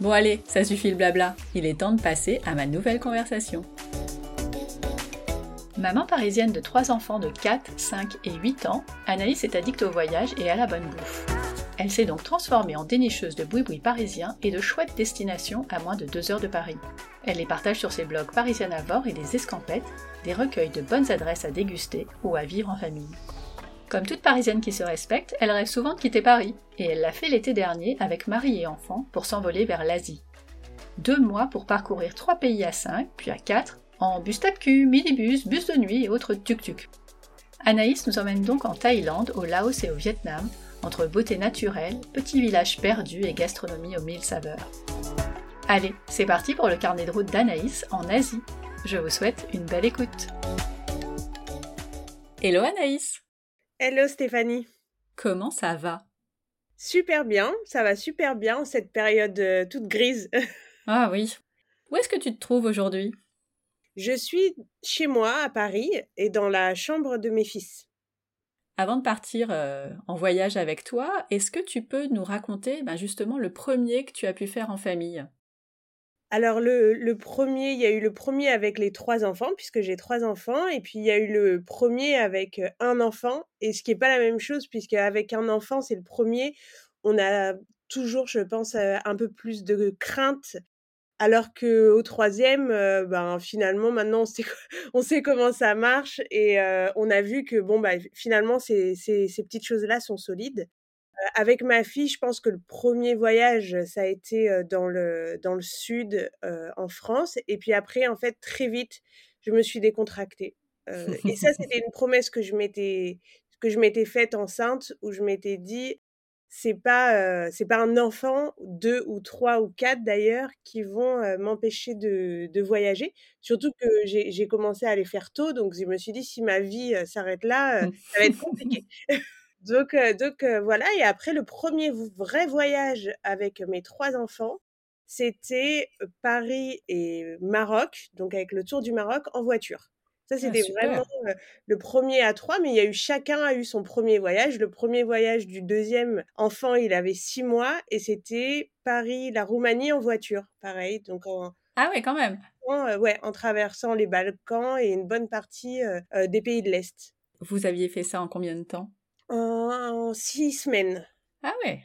Bon allez, ça suffit le blabla, il est temps de passer à ma nouvelle conversation. Maman parisienne de trois enfants de 4, 5 et 8 ans, Anaïs est addicte au voyage et à la bonne bouffe. Elle s'est donc transformée en dénicheuse de boui-boui parisien et de chouettes destinations à moins de 2 heures de Paris. Elle les partage sur ses blogs Parisienne à bord et des escampettes, des recueils de bonnes adresses à déguster ou à vivre en famille. Comme toute Parisienne qui se respecte, elle rêve souvent de quitter Paris, et elle l'a fait l'été dernier avec mari et enfant pour s'envoler vers l'Asie. Deux mois pour parcourir trois pays à cinq, puis à quatre, en bus tape-cul, minibus, bus de nuit et autres tuk-tuk. Anaïs nous emmène donc en Thaïlande, au Laos et au Vietnam, entre beauté naturelle, petits villages perdus et gastronomie aux mille saveurs. Allez, c'est parti pour le carnet de route d'Anaïs en Asie. Je vous souhaite une belle écoute. Hello Anaïs Hello Stéphanie. Comment ça va? Super bien, ça va super bien cette période euh, toute grise. ah oui. Où est-ce que tu te trouves aujourd'hui? Je suis chez moi à Paris et dans la chambre de mes fils. Avant de partir euh, en voyage avec toi, est-ce que tu peux nous raconter ben, justement le premier que tu as pu faire en famille? Alors le, premier, il y a eu le premier avec les trois enfants, puisque j'ai trois enfants, et puis il y a eu le premier avec un enfant, et ce qui n'est pas la même chose, puisque avec un enfant, c'est le premier, on a toujours, je pense, un peu plus de crainte, alors que au troisième, ben finalement maintenant on sait, comment ça marche, et on a vu que bon bah finalement ces, ces petites choses-là sont solides avec ma fille, je pense que le premier voyage, ça a été dans le, dans le sud, en France. Et puis après, en fait, très vite, je me suis décontractée. et ça, c'était une promesse que je m'étais que je m'étais faite enceinte, où je m'étais dit, c'est pas c'est pas un enfant, deux ou trois ou quatre d'ailleurs, qui vont m'empêcher de, de, voyager. Surtout que j'ai commencé à les faire tôt, donc je me suis dit si ma vie s'arrête là, ça va être compliqué. Donc, donc voilà. Et après, le premier vrai voyage avec mes trois enfants, c'était Paris et Maroc, donc avec le tour du Maroc en voiture. Ça, ah, c'était vraiment le premier à trois, mais il y a eu chacun a eu son premier voyage. Le premier voyage du deuxième enfant, il avait six mois et c'était Paris, la Roumanie en voiture, pareil. Donc ah ouais, quand même. En, ouais, en traversant les Balkans et une bonne partie des pays de l'Est. Vous aviez fait ça en combien de temps? En six semaines. Ah ouais.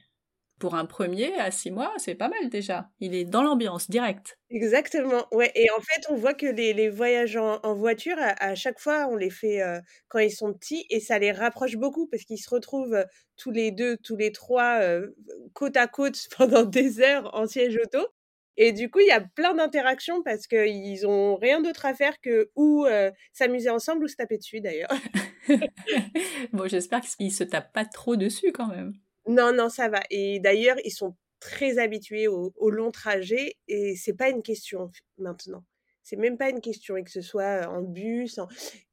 Pour un premier à six mois, c'est pas mal déjà. Il est dans l'ambiance, direct. Exactement, ouais. Et en fait, on voit que les, les voyages en, voiture, à, chaque fois, on les fait euh, quand ils sont petits et ça les rapproche beaucoup parce qu'ils se retrouvent euh, tous les deux, tous les trois, euh, côte à côte pendant des heures en siège auto. Et du coup, il y a plein d'interactions parce qu'ils ont rien d'autre à faire que ou s'amuser ensemble ou se taper dessus d'ailleurs. bon, j'espère qu'ils se tapent pas trop dessus quand même. Non, non, ça va. Et d'ailleurs, ils sont très habitués au, long trajet et c'est pas une question maintenant. C'est même pas une question, et que ce soit en bus,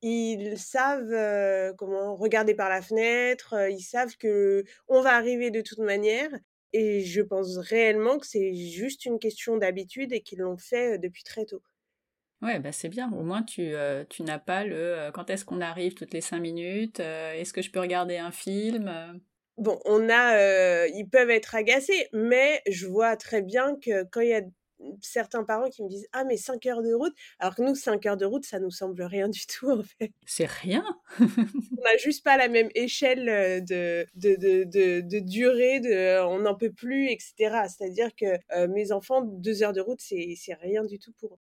ils savent comment regarder par la fenêtre, ils savent que on va arriver de toute manière et je pense réellement que c'est juste une question d'habitude et qu'ils l'ont fait depuis très tôt. Ouais, bah c'est bien. Au moins, tu, tu n'as pas le quand est-ce qu'on arrive toutes les cinq minutes Est-ce que je peux regarder un film Bon, on a, ils peuvent être agacés, mais je vois très bien que quand il y a certains parents qui me disent Ah, mais 5 heures de route. Alors que nous, 5 heures de route, ça nous semble rien du tout, en fait. C'est rien. on n'a juste pas la même échelle euh, de, de, de, de, durée, de, on n'en peut plus, etc. C'est-à-dire que euh, mes enfants, 2 heures de route, c'est rien du tout pour eux.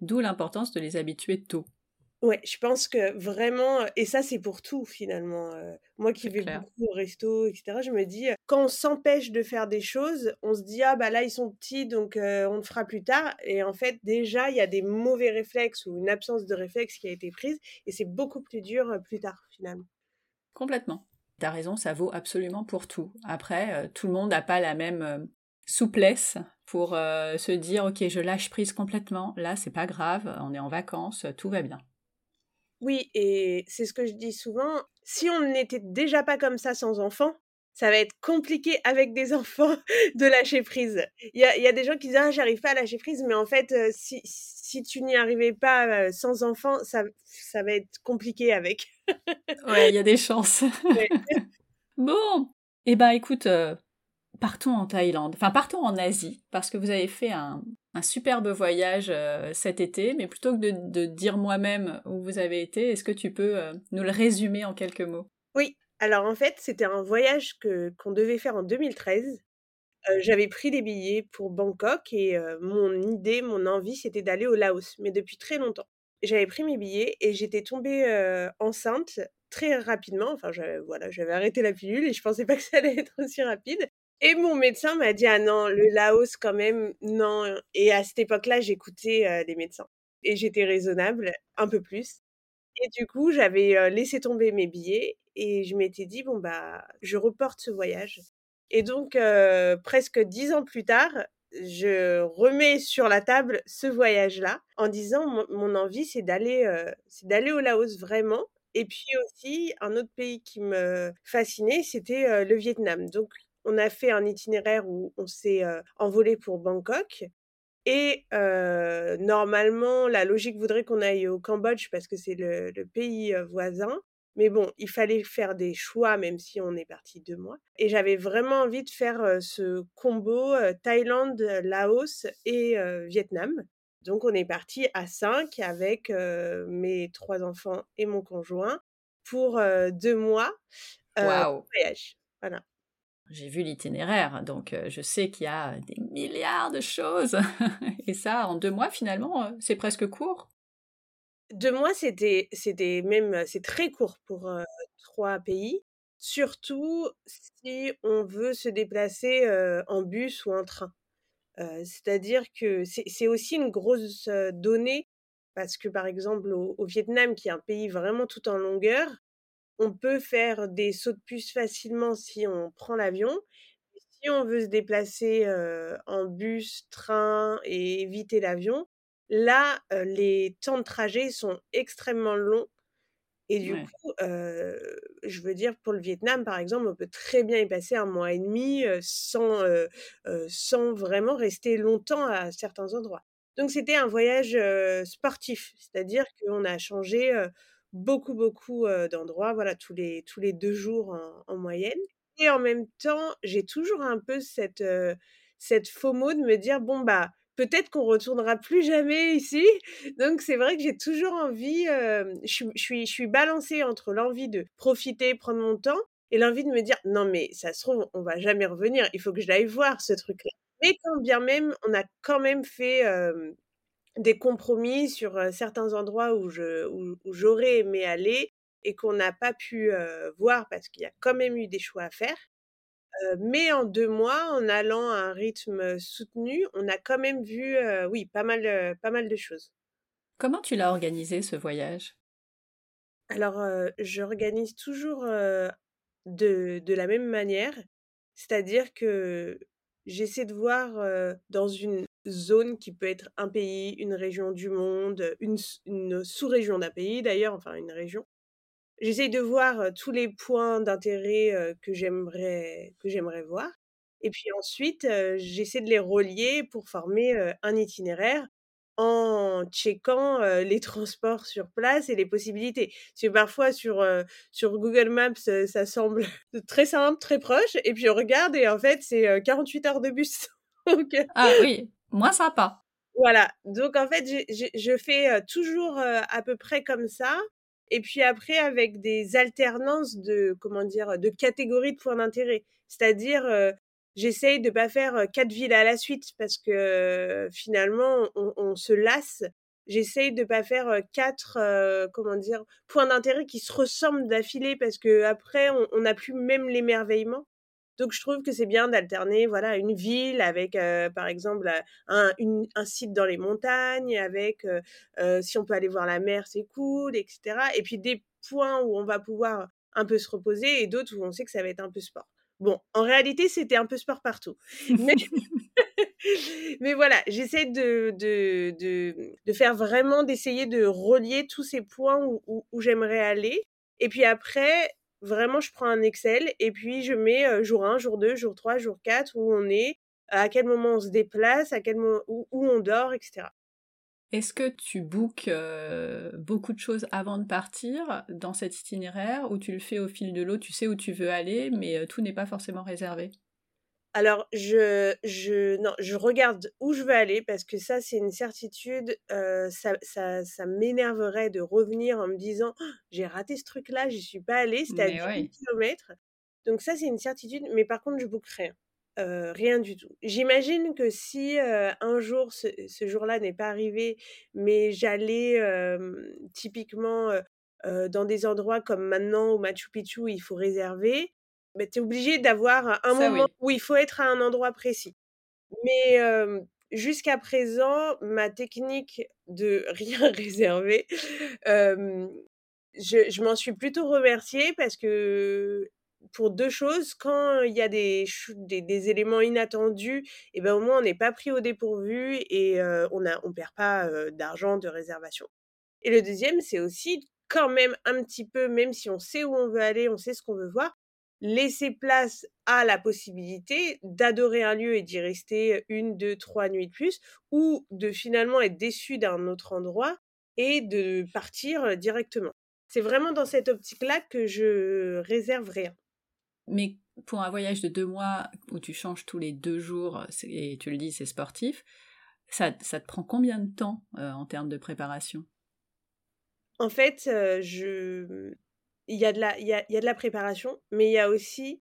D'où l'importance de les habituer tôt. Ouais, je pense que vraiment et ça, c'est pour tout finalement, moi qui vais clair. beaucoup au resto et cetera, je me dis, quand on s'empêche de faire des choses, on se dit: «Ah bah là, ils sont petits donc on le fera plus tard» et en fait, déjà, il y a des mauvais réflexes ou une absence de réflexe qui a été prise et c'est beaucoup plus dur, plus tard, finalement. Complètement. T'as raison, ça vaut absolument pour tout. Après, tout le monde n'a pas la même, souplesse pour, se dire: «OK, je lâche prise complètement. Là, c'est pas grave, on est en vacances, tout va bien». Oui et c'est ce que je dis souvent, si on n'était déjà pas comme ça sans enfants, ça va être compliqué avec des enfants de lâcher prise. Il y a il y a des gens qui disent: «Ah j'arrive pas à lâcher prise», mais en fait, si si tu n'y arrivais pas, sans enfants, ça ça va être compliqué avec. Ouais, il y a des chances. Ouais. Bon! Eh ben, écoute, partons en Thaïlande, enfin partons en Asie, parce que vous avez fait un superbe voyage, heu, cet été, mais plutôt que de dire moi-même où vous avez été, est-ce que tu peux, heu, nous le résumer en quelques mots? Oui, alors en fait, c'était un voyage que qu'on devait faire en 2013. Heu, j'avais pris les billets pour Bangkok et mon idée, mon envie, c'était d'aller au Laos, mais depuis très longtemps. J'avais pris mes billets et j'étais tombée, enceinte très rapidement, enfin voilà, j'avais arrêté la pilule et je pensais pas que ça allait être aussi rapide et mon médecin m'a dit: «Ah non, le Laos quand même, non» et à cette époque-là, j'écoutais, les médecins et j'étais raisonnable, un peu plus. Et du coup, j'avais, laissé tomber mes billets et je m'étais dit: «Bon, bah, je reporte ce voyage» et donc presque 10 ans plus tard, je remets sur la table ce voyage-là en disant: «Mon envie, c'est d'aller, c'est d'aller au Laos vraiment» et puis aussi un autre pays qui me fascinait, c'était, le Vietnam. Donc on a fait un itinéraire où on s'est, heu, envolés pour Bangkok et normalement, la logique voudrait qu'on aille au Cambodge parce que c'est le le pays, voisin. Mais bon, il fallait faire des choix même si on est parti 2 mois et j'avais vraiment envie de faire, ce combo, Thaïlande, Laos et Vietnam. Donc on est parti à 5 avec, mes 3 enfants et mon conjoint pour, heu, 2 mois, heu, de voyage. Voilà. J'ai vu l'itinéraire, donc heu, je sais qu'il y a des milliards de choses et ça, en 2 mois, finalement, heu, c'est presque court. 2 mois, c'était même, c'est très court pour, heu, 3 pays, surtout si on veut se déplacer, en bus ou en train. C'est-à-dire que c'est aussi une grosse, donnée parce que, par exemple, au Vietnam, qui est un pays vraiment tout en longueur, on peut faire des sauts de puce facilement si on prend l'avion. Si on veut se déplacer, en bus, train et éviter l'avion, là, les temps de trajet sont extrêmement longs et du Ouais, coup, je veux dire pour le Vietnam, par exemple, on peut très bien y passer un mois et demi 2 sans, sans vraiment rester longtemps à certains endroits. Donc c'était un voyage, sportif, c'est-à-dire qu'on a changé, beaucoup, beaucoup, d'endroits, voilà, tous les tous les 2 jours en en moyenne et en même temps, j'ai toujours un peu cette, heu, cette de me dire: «Bon, bah, peut-être qu'on retournera plus jamais ici». Donc c'est vrai que j'ai toujours envie, je suis je suis je suis balancée entre l'envie de profiter, prendre mon temps et l'envie de me dire: «Non mais ça se trouve, on va jamais revenir, il faut que je l'aille voir ce truc-là». Mais quand bien même, on a quand même fait, des compromis sur, certains endroits où je où où j'aurais aimé aller et qu'on n'a pas pu, voir parce qu'il y a quand même eu des choix à faire. Mais en 2 mois, en allant à un rythme, soutenu, on a quand même vu, oui, pas mal, pas mal de choses. Comment tu l'as organisé ce voyage? Alors, j'organise toujours, de de la même manière, c'est-à-dire que j'essaie de voir, dans une zone qui peut être un pays, une région du monde, une s une sous-région d'un pays d'ailleurs, enfin une région. J'essaye de voir, tous les points d'intérêt, que j'aimerais que j'aimerais voir et puis ensuite, j'essaie de les relier pour former, un itinéraire en checkant, les transports sur place et les possibilités. Parce que parfois sur, sur Google Maps, ça semble très simple, très proche et puis on regarde et en fait c'est, heu, 48 heures de bus Ah oui, moins sympa. voilà, donc en fait, j'ai je fais, heu, toujours, heu, à peu près comme ça et puis après avec des alternances de comment dire? De catégories de points d'intérêt. C'est-à-dire, heu, j'essaye de pas faire, 4 villes à la suite parce que, finalement on se lasse J'essaye de pas faire quatre, comment dire, points d'intérêt qui se ressemblent d'affilée parce que après on n'a plus même l'émerveillement. Donc je trouve que c'est bien d'alterner, voilà, une ville avec, par exemple, un, un, site dans les montagnes, avec, si on peut aller voir la mer, c'est cool, etc. Et puis des points où on va pouvoir un peu se reposer et d'autres où on sait que ça va être un peu sport. Bon, en réalité, c'était un peu sport partout. Mais, voilà, j'essaie de, faire vraiment, d'essayer de relier tous ces points où, j'aimerais aller. Et puis après, vraiment, je prends un Excel et puis je mets jour 1, jour 2, jour 3, jour 4, où on est, à quel moment on se déplace, à quel moment, où, on dort, etc. Est-ce que tu bookes beaucoup de choses avant de partir dans cet itinéraire ou tu le fais au fil de l'eau, tu sais où tu veux aller, mais tout n'est pas forcément réservé alors, je, je, non, je regarde où je veux aller parce que ça, c'est une certitude. ça, ça, ça m'énerverait de revenir en me disant «Oh, j'ai raté ce truc-là, j'y suis pas allée, c'était à 10 km. Donc, ça, c'est une certitude. Mais par contre, je book rien. rien du tout. J'imagine que si un jour, ce, ce jour-là n'est pas arrivé, mais j'allais typiquement dans des endroits comme maintenant au Machu Picchu, il faut réserver, bah, tu es obligé d'avoir un moment où il faut être à un endroit précis. Mais jusqu'à présent, ma technique de rien réserver, je, je m'en suis plutôt remerciée parce que pour deux choses, quand il y a des, des, des, éléments inattendus, et ben au moins on n'est pas pris au dépourvu et on ne on perd pas d'argent de réservation. Et le deuxième, c'est aussi quand même un petit peu, même si on sait où on veut aller, on sait ce qu'on veut voir, laisser place à la possibilité d'adorer un lieu et d'y rester une, deux, trois nuits de plus, ou de finalement être déçu d'un autre endroit et de partir directement. C'est vraiment dans cette optique-là que je réserve rien. Mais pour un voyage de deux mois où tu changes tous les deux jours, et tu le dis, c'est sportif, ça, ça, te prend combien de temps en termes de préparation? En fait, je il y, a de la, il, y a, il y a de la préparation, mais il y a aussi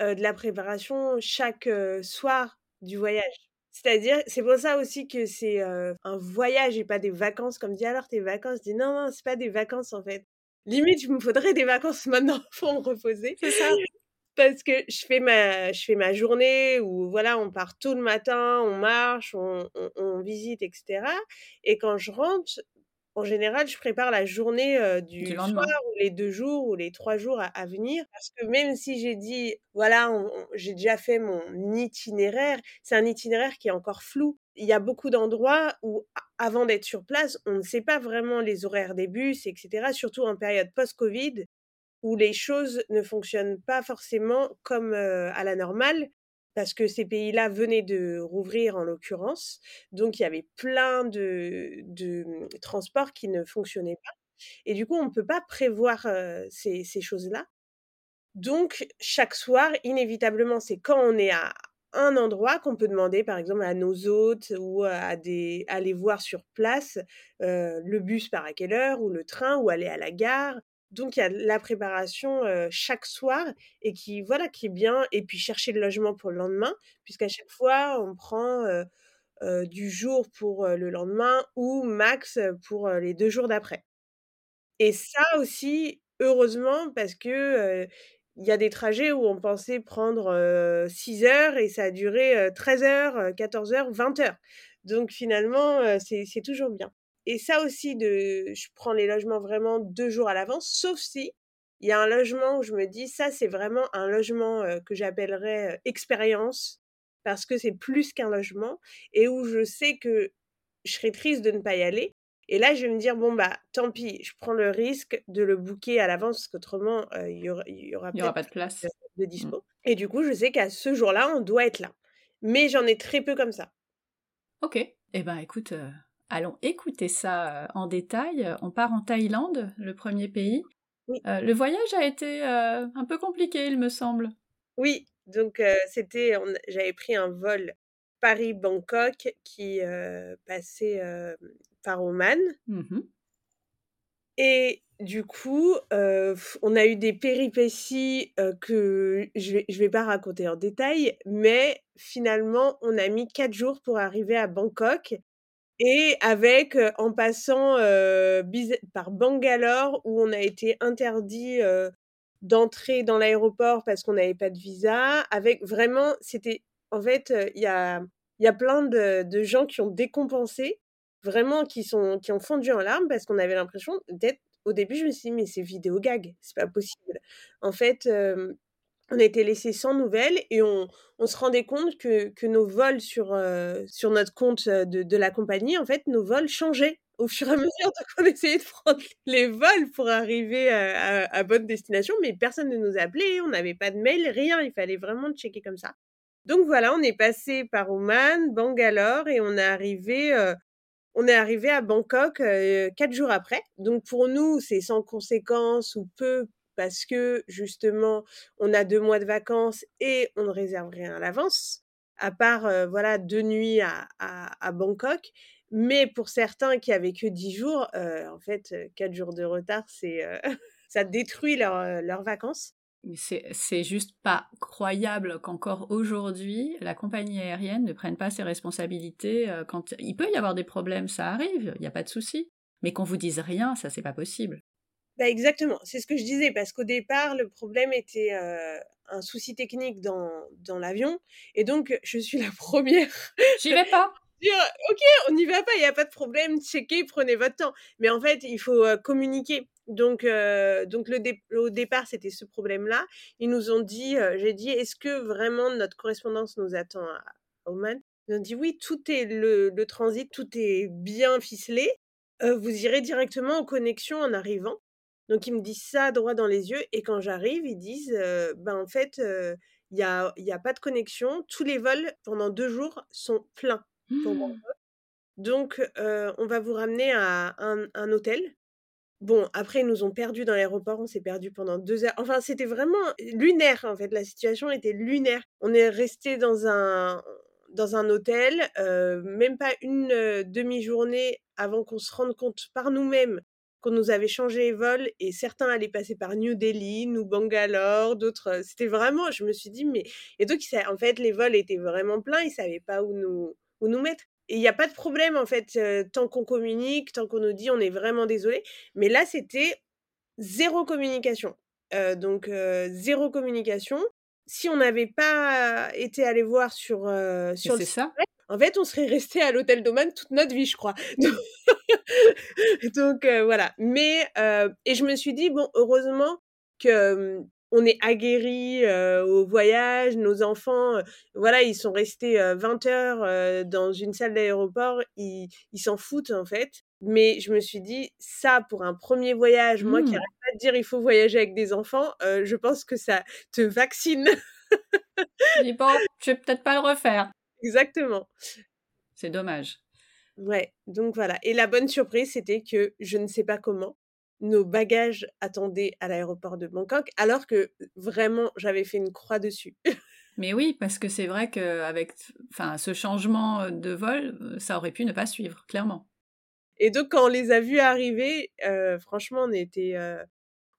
de la préparation chaque soir du voyage. C'est-à-dire, c'est pour ça aussi que c'est un voyage et pas des vacances. Comme dit alors tes vacances, je dis non, non, c'est pas des vacances en fait. Limite, il me faudrait des vacances maintenant pour me reposer. C'est ça. Parce que je fais ma, je fais ma journée où voilà, on part tôt le matin, on marche, on, on, on visite, etc. Et quand je rentre, en général, je prépare la journée du, soir ou les deux jours ou les trois jours à, venir. Parce que même si j'ai dit, voilà, j'ai déjà fait mon itinéraire, c'est un itinéraire qui est encore flou. Il y a beaucoup d'endroits où, avant d'être sur place, on ne sait pas vraiment les horaires des bus, etc. Surtout en période post-Covid, où les choses ne fonctionnent pas forcément comme à la normale parce que ces pays-là venaient de rouvrir en l'occurrence. Donc il y avait plein de, mmh, transports qui ne fonctionnaient pas. Et du coup, on ne peut pas prévoir ces, ces choses-là. Donc chaque soir, inévitablement, c'est quand on est à un endroit qu'on peut demander, par exemple, à nos hôtes ou à, des, aller voir sur place le bus par à quelle heure ou le train ou aller à la gare donc il y a la préparation chaque soir et qui voilà qui est bien et puis chercher le logement pour le lendemain puisqu'à chaque fois on prend du jour pour le lendemain ou max pour les deux jours d'après. Et ça aussi heureusement parce que il y a des trajets où on pensait prendre 6 heures et ça a duré 13 heures, 14 heures, 20 heures. Donc finalement c'est toujours bien. Et ça aussi, de, je prends les logements vraiment deux jours à l'avance, sauf si il y a un logement où je me dis, ça, c'est vraiment un logement que j'appellerais expérience, parce que c'est plus qu'un logement, et où je sais que je serais triste de ne pas y aller. Et là, je vais me dire, bon, bah, tant pis, je prends le risque de le booker à l'avance, parce qu'autrement, il y aura, y aura, y aura pas de place de, mmh. dispo. Et du coup, je sais qu'à ce jour-là, on doit être là. Mais j'en ai très peu comme ça. Ok. Eh ben, écoute, Allons écouter ça euh, en détail. On part en Thaïlande, le premier pays. Euh, le voyage a été euh, un peu compliqué, il me semble. Oui, donc c'était, j'avais pris un vol Paris-Bangkok qui passait par Oman. Mmh Et du coup, on a eu des péripéties que je vais, je vais pas raconter en détail, mais finalement, on a mis quatre jours pour arriver à Bangkok Et avec, en passant, par Bangalore où on a été interdit d'entrer dans l'aéroport parce qu'on n'avait pas de visa. Avec vraiment, c'était en fait, il y a il y a plein de de gens qui ont décompensé, vraiment qui sont qui ont fondu en larmes parce qu'on avait l'impression d'être au début, je me suis dit: «Mais c'est vidéo gag, c'est pas possible». En fait, on a été laissés sans nouvelles et on, on se rendait compte que, que nos vols sur, sur notre compte de, de, la compagnie, en fait, nos vols changeaient au fur et à mesure. Donc, on essayait de prendre les vols pour arriver à, à, bonne destination, mais personne ne nous appelait, on n'avait pas de mail, rien. Il fallait vraiment checker comme ça. Donc voilà, on est passé par Oman, Bangalore et on est arrivé, on est arrivé à Bangkok quatre jours après. Donc pour nous, c'est sans conséquence ou peu parce que justement, on a deux mois de vacances et on ne réserve rien à l'avance, à part voilà deux nuits à, à, Bangkok. Mais pour certains qui avaient que dix jours, en fait, quatre jours de retard, c'est ça détruit leurs vacances. Mais c'est juste pas croyable qu'encore aujourd'hui, la compagnie aérienne ne prenne pas ses responsabilités. Quand il peut y avoir des problèmes, ça arrive, il n'y a pas de souci. Mais qu'on vous dise rien, ça c'est pas possible. Bah exactement, c'est ce que je disais, parce qu'au départ, le problème était un souci technique dans, dans l'avion. Et donc, je suis la première. J'y vais pas? Dire, ok, on n'y va pas, il n'y a pas de problème, checkez, prenez votre temps. Mais en fait, il faut communiquer. Donc, donc le au départ, c'était ce problème-là. Ils nous ont dit, j'ai dit, est-ce que vraiment notre correspondance nous attend à Oman? Ils ont dit, oui, tout est le, le transit, tout est bien ficelé. vous irez directement aux connexions en arrivant. Donc ils me disent ça droit dans les yeux et quand j'arrive, ils disent ben en fait il n'y a, y a pas de connexion, tous les vols pendant deux jours sont pleins. Mmh. Donc on va vous ramener à un, un, hôtel. Bon, après ils nous ont perdus dans l'aéroport, on s'est perdus pendant deux heures. Enfin, c'était vraiment lunaire en fait, la situation était lunaire. On est resté dans un dans un hôtel, même pas une demi-journée avant qu'on se rende compte par nous-mêmes qu'on nous avait changé les vols et certains allaient passer par New Delhi, nous Bangalore, d'autres. C'était vraiment, je me suis dit, mais. Et donc, en fait, les vols étaient vraiment pleins, ils ne savaient pas où nous, où nous mettre. Et il n'y a pas de problème, en fait, tant qu'on communique, tant qu'on nous dit on est vraiment désolé. Mais là, c'était zéro communication. donc, zéro communication. Si on n'avait pas été allé voir sur, sur le ça. En fait, on serait resté à l'hôtel d'Oman toute notre vie, je crois. Donc, euh, voilà. Mais euh, et je me suis dit bon, heureusement que on est aguerri au voyage, nos enfants, voilà, ils sont restés 20 heures dans une salle d'aéroport, ils s'en foutent en fait. Mais je me suis dit, ça, pour un premier voyage, moi qui mmh. n'arrête pas de dire il faut voyager avec des enfants, je pense que ça te vaccine. je vais peut-être pas le refaire. Exactement. C'est dommage. Ouais, donc voilà. Et la bonne surprise, c'était que je ne sais pas comment, nos bagages attendaient à l'aéroport de Bangkok, alors que vraiment, j'avais fait une croix dessus. Mais oui, parce que c'est vrai qu'avec enfin, ce changement de vol, ça aurait pu ne pas suivre, clairement. Et donc, quand on les a vus arriver, franchement, on était,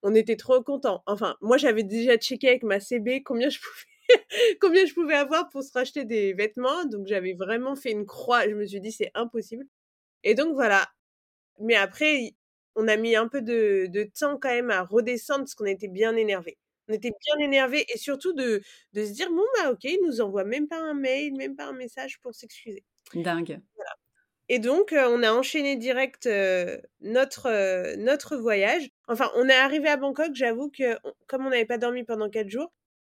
on était trop contents. Enfin, moi, j'avais déjà checké avec ma CB combien je pouvais combien je pouvais avoir pour se racheter des vêtements. Donc j'avais vraiment fait une croix. Je me suis dit c'est impossible. Et donc voilà. Mais après, on a mis un peu de, temps quand même à redescendre parce qu'on était bien énervé. On était bien énervé et surtout de, de se dire bon bah ok, ils nous envoient même pas un mail, même pas un message pour s'excuser. Dingue. Et donc, on a enchaîné direct notre, notre voyage. Enfin, on est arrivé à Bangkok, j'avoue que comme on n'avait pas dormi pendant quatre jours,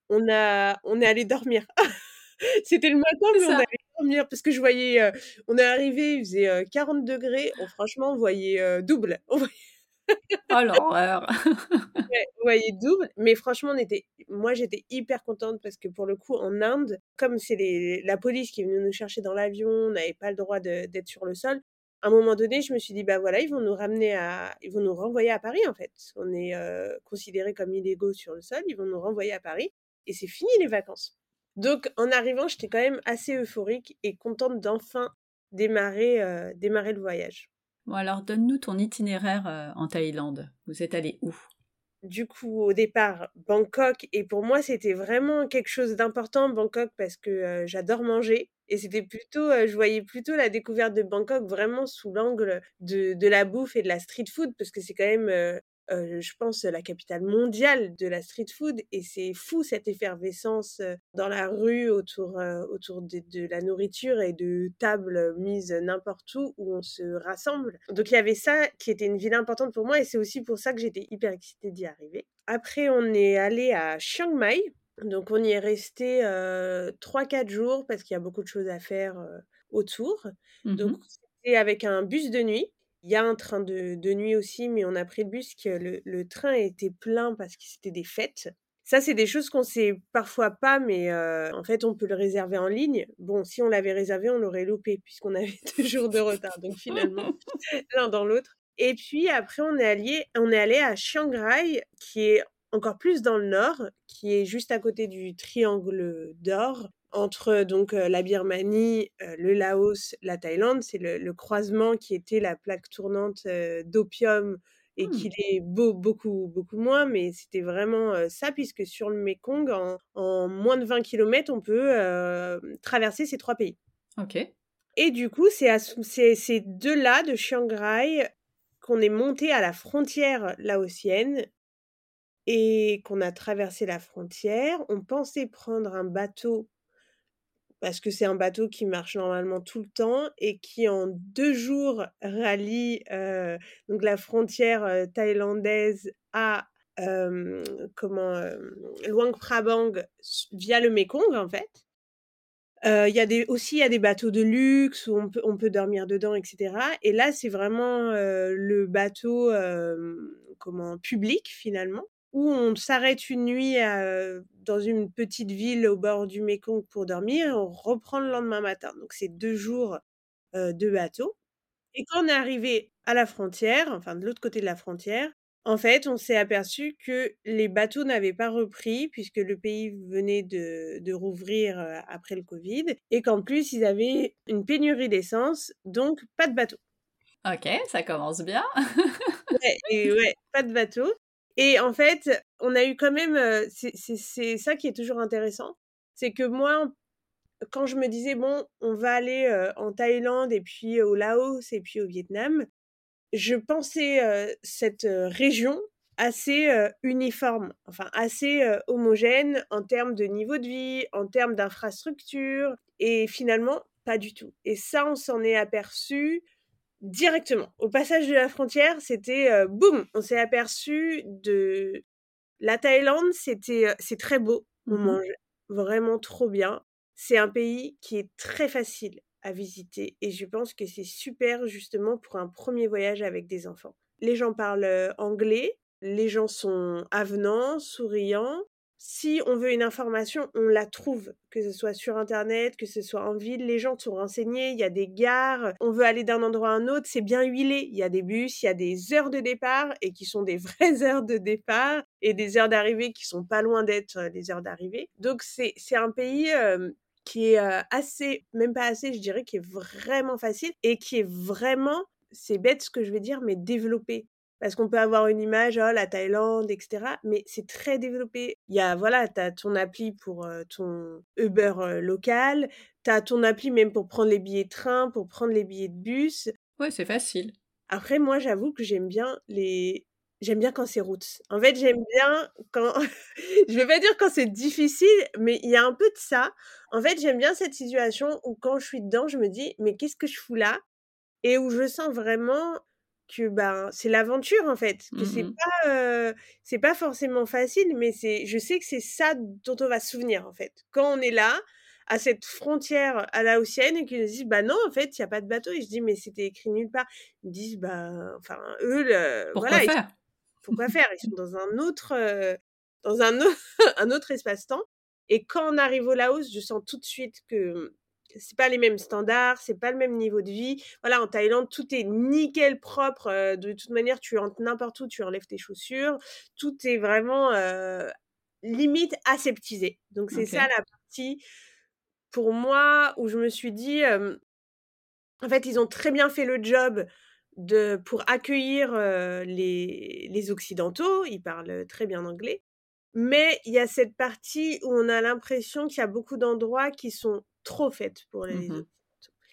on a on est allé dormir. C'était le matin, mais on allait dormir parce que je voyais, on est arrivé, il faisait 40 degrés. franchement, on voyait double. oh l'horreur On voyait double, mais franchement, on était, moi j'étais hyper contente parce que pour le coup, en Inde, comme c'est la police qui est venue nous chercher dans l'avion, on n'avait pas le droit d'être sur le sol. À un moment donné, je me suis dit, bah voilà, ils vont nous ramener à, ils vont nous renvoyer à Paris en fait. On est considérés comme illégaux sur le sol, ils vont nous renvoyer à Paris et c'est fini les vacances. Donc en arrivant, j'étais quand même assez euphorique et contente d'enfin démarrer, euh, démarrer le voyage. Bon alors donne-nous ton itinéraire euh, en Thaïlande. Vous êtes allé où? Du coup, au départ, Bangkok. Et pour moi, c'était vraiment quelque chose d'important, Bangkok, parce que euh, j'adore manger. Et c'était plutôt, je voyais plutôt la découverte de Bangkok vraiment sous l'angle de, de la bouffe et de la street food, parce que c'est quand même je pense, la capitale mondiale de la street food. Et c'est fou cette effervescence dans la rue autour, autour de, la nourriture et de tables mises n'importe où où on se rassemble. Donc il y avait ça qui était une ville importante pour moi et c'est aussi pour ça que j'étais hyper excitée d'y arriver. Après, on est allé à Chiang Mai. Donc on y est resté 3-4 jours parce qu'il y a beaucoup de choses à faire autour. Mmh Donc c'était avec un bus de nuit il y a un train de, nuit aussi, mais on a pris le bus que le, train était plein parce que c'était des fêtes. Ça, c'est des choses qu'on sait parfois pas, mais en fait, on peut le réserver en ligne. Bon, si on l'avait réservé, on l'aurait loupé puisqu'on avait deux jours de retard. Donc finalement, l'un dans l'autre. Et puis après, on est allé, on est allé à Chiang Rai, qui est encore plus dans le nord, qui est juste à côté du triangle d'or, entre donc la Birmanie, le Laos, la Thaïlande. C'est le, croisement qui était la plaque tournante d'opium et mmh. qui l'est beaucoup, beaucoup moins, mais c'était vraiment ça, puisque sur le Mekong, en, moins de 20 km, on peut traverser ces trois pays. Ok. Et du coup, c'est ces deux-là de Chiang Rai qu'on est monté à la frontière laotienne et qu'on a traversé la frontière. On pensait prendre un bateau parce que c'est un bateau qui marche normalement tout le temps et qui en deux jours rallie donc la frontière thaïlandaise à comment Luang Prabang via le Mekong en fait. Il y a des, aussi il y a des bateaux de luxe où on peut, on peut dormir dedans, etc. Et là, c'est vraiment le bateau comment public finalement où on s'arrête une nuit dans une petite ville au bord du Mékong pour dormir et on reprend le lendemain matin. Donc c'est deux jours de bateau. Et quand on est arrivé à la frontière, enfin de l'autre côté de la frontière, en fait, on s'est aperçu que les bateaux n'avaient pas repris puisque le pays venait de, de rouvrir après le Covid et qu'en plus, ils avaient une pénurie d'essence, donc pas de bateau. Ok, ça commence bien. ouais, et ouais, pas de bateau. Et en fait, on a eu quand même, c'est ça qui est toujours intéressant, c'est que moi, quand je me disais, bon, on va aller en Thaïlande et puis au Laos et puis au Vietnam, je pensais cette région assez uniforme, enfin assez homogène en termes de niveau de vie, en termes d'infrastructure, et finalement, pas du tout. Et ça, on s'en est aperçu directement. Au passage de la frontière, c'était boum, on s'est aperçu de la Thaïlande, c'était c'est très beau, on mmh mange vraiment trop bien. C'est un pays qui est très facile à visiter et je pense que c'est super justement pour un premier voyage avec des enfants. Les gens parlent anglais, les gens sont avenants, souriants, si on veut une information, on la trouve, que ce soit sur Internet, que ce soit en ville, les gens sont renseignés, il y a des gares, on veut aller d'un endroit à un autre, c'est bien huilé, il y a des bus, il y a des heures de départ et qui sont des vraies heures de départ et des heures d'arrivée qui sont pas loin d'être les heures d'arrivée. Donc c'est un pays qui est assez, même pas assez, je dirais, qui est vraiment facile et qui est vraiment, c'est bête ce que je vais dire, mais développé. Parce qu'on peut avoir une image, oh, la Thaïlande, etc. Mais c'est très développé. Il y a, voilà, tu as ton appli pour ton Uber local, tu as ton appli même pour prendre les billets de train, pour prendre les billets de bus. Ouais, c'est facile. Après, moi, j'avoue que j'aime bien les. J'aime bien quand c'est route. En fait, j'aime bien quand. je vais pas dire quand c'est difficile, mais il y a un peu de ça. En fait, j'aime bien cette situation où quand je suis dedans, je me dis, mais qu'est-ce que je fous là? Et où je sens vraiment que ben c'est l'aventure en fait que c'est mmh pas c'est pas forcément facile mais c'est je sais que c'est ça dont on va se souvenir en fait. Quand on est là à cette frontière à laotienne et qu'ils nous disent bah non en fait il y a pas de bateau et je dis mais c'était écrit nulle part. Ils me disent bah enfin eux le, Pourquoi voilà faire? pourquoi faire? Ils sont dans un autre dans un un autre espace-temps. Et quand on arrive au Laos je sens tout de suite que c'est pas les mêmes standards, c'est pas le même niveau de vie. Voilà, en Thaïlande, tout est nickel propre. de toute manière, tu entres n'importe où, tu enlèves tes chaussures. Tout est vraiment limite aseptisé. Donc c'est ça la partie pour moi où je me suis dit, en fait, ils ont très bien fait le job de pour accueillir les, les occidentaux. Ils parlent très bien anglais. Mais il y a cette partie où on a l'impression qu'il y a beaucoup d'endroits qui sont trop faits pour les Mmh autres.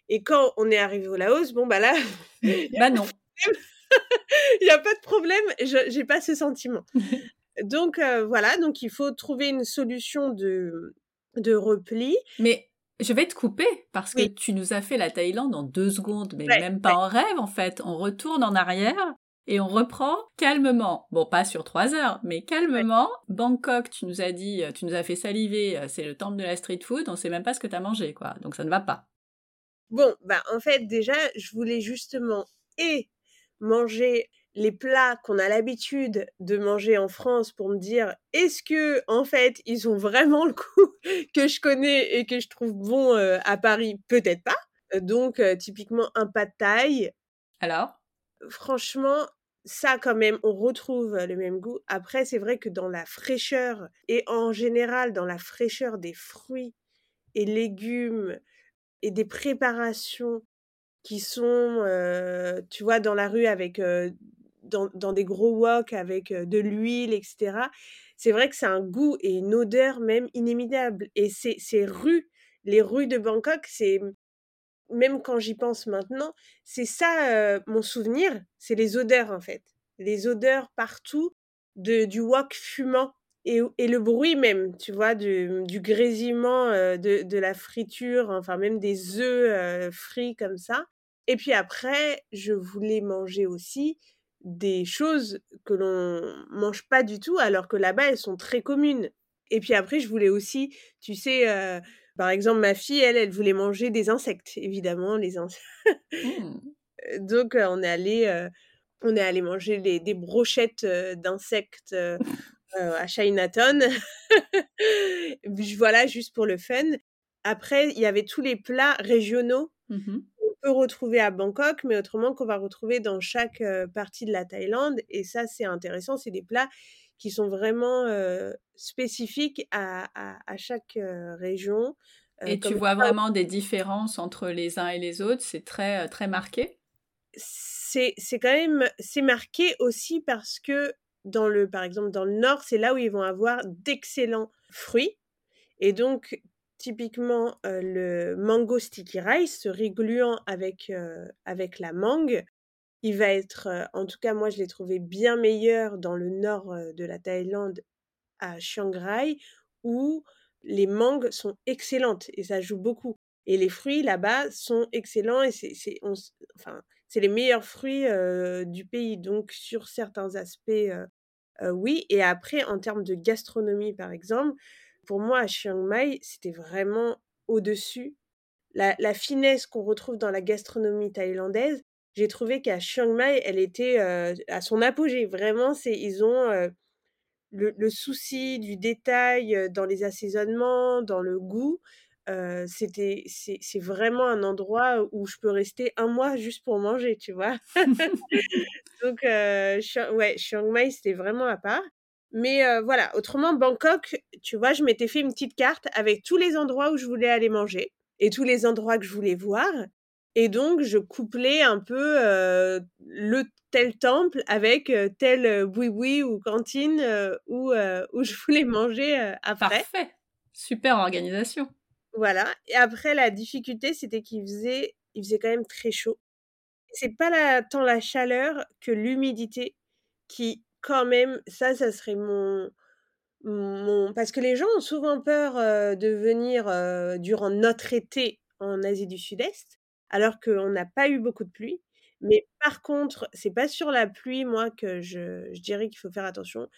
Et quand on est arrivé au Laos, bon bah là, bah non. il n'y a pas de problème, je j'ai pas ce sentiment. donc euh, voilà, donc il faut trouver une solution de, de repli. Mais je vais te couper parce que tu nous as fait la Thaïlande en deux secondes, mais Ouais, même pas ouais. en rêve en fait. On retourne en arrière et on reprend calmement. Bon, pas sur trois heures, mais calmement. Bangkok, tu nous as dit, tu nous as fait saliver, euh, c'est le temple de la street food, on sait même pas ce que t'as mangé, quoi. Donc ça ne va pas. Bon, bah en fait déjà, je voulais justement et manger les plats qu'on a l'habitude de manger en France pour me dire est-ce que en fait ils ont vraiment le coup que je connais et que je trouve bon euh, à Paris? Peut-être pas Euh, donc euh, typiquement un pad thaï Alors? Franchement ça quand même on retrouve le même goût après c'est vrai que dans la fraîcheur et en général dans la fraîcheur des fruits et légumes et des préparations qui sont, euh, tu vois, dans la rue avec, euh, dans, des gros woks avec euh, de l'huile, etc. C'est vrai que c'est un goût et une odeur même inimitable. Et ces rues, les rues de Bangkok, c'est, même quand j'y pense maintenant, c'est ça euh, mon souvenir, c'est les odeurs en fait. Les odeurs partout de, du wok fumant. Et, le bruit même, tu vois, du, grésillement euh, de, la friture, enfin même des œufs euh, frits comme ça. Et puis après, je voulais manger aussi des choses que l'on mange pas du tout, alors que là-bas, elles sont très communes. Et puis après, je voulais aussi, tu sais, par exemple, ma fille, elle, elle voulait manger des insectes, évidemment, les insectes. Donc, euh, on est allé, on est allé manger les- des brochettes d'insectes euh, à Chinatown. Voilà, juste pour le fun. Après, il y avait tous les plats régionaux mhm. qu'on peut retrouver à Bangkok, mais autrement qu'on va retrouver dans chaque partie de la Thaïlande. Et ça, c'est intéressant. C'est des plats qui sont vraiment euh, spécifiques à, à- à chaque euh, région. Et tu vois vraiment des différences entre les uns et les autres, c'est très, très marqué? c'est c'est quand même c'est marqué aussi parce que dans le par exemple dans le nord c'est là où ils vont avoir d'excellents fruits et donc typiquement euh, le mango sticky rice ce riz gluant avec euh, avec la mangue il va être en tout cas moi je l'ai trouvé bien meilleur dans le nord de la Thaïlande à Chiang Rai où les mangues sont excellentes et ça joue beaucoup. Et les fruits là-bas sont excellents et c'est, enfin, c'est les meilleurs fruits du pays. Donc sur certains aspects, oui. Et après, en termes de gastronomie, par exemple, pour moi à Chiang Mai, c'était vraiment au-dessus. La finesse qu'on retrouve dans la gastronomie thaïlandaise, j'ai trouvé qu'à Chiang Mai, elle était euh, à son apogée. Vraiment, c'est ils ont euh, le, le souci du détail dans les assaisonnements, dans le goût, euh, c'était, c'est, vraiment un endroit où je peux rester un mois juste pour manger, tu vois. Donc, Chiang- ouais, Chiang Mai, c'était vraiment à part. Mais voilà, autrement, Bangkok, tu vois, je m'étais fait une petite carte avec tous les endroits où je voulais aller manger et tous les endroits que je voulais voir. Et donc, je couplais un peu euh, le tel temple avec tel boui-boui ou cantine où, où je voulais manger après. Parfait. Super organisation. Voilà. Et après, la difficulté, c'était qu'il faisait, il faisait quand même très chaud. C'est pas la, tant la chaleur que l'humidité qui, quand même, ça, ça serait mon, mon... Parce que les gens ont souvent peur euh, de venir euh, durant notre été en Asie du Sud-Est, alors qu'on n'a pas eu beaucoup de pluie. Mais par contre, c'est pas sur la pluie, moi, que je, je dirais qu'il faut faire attention,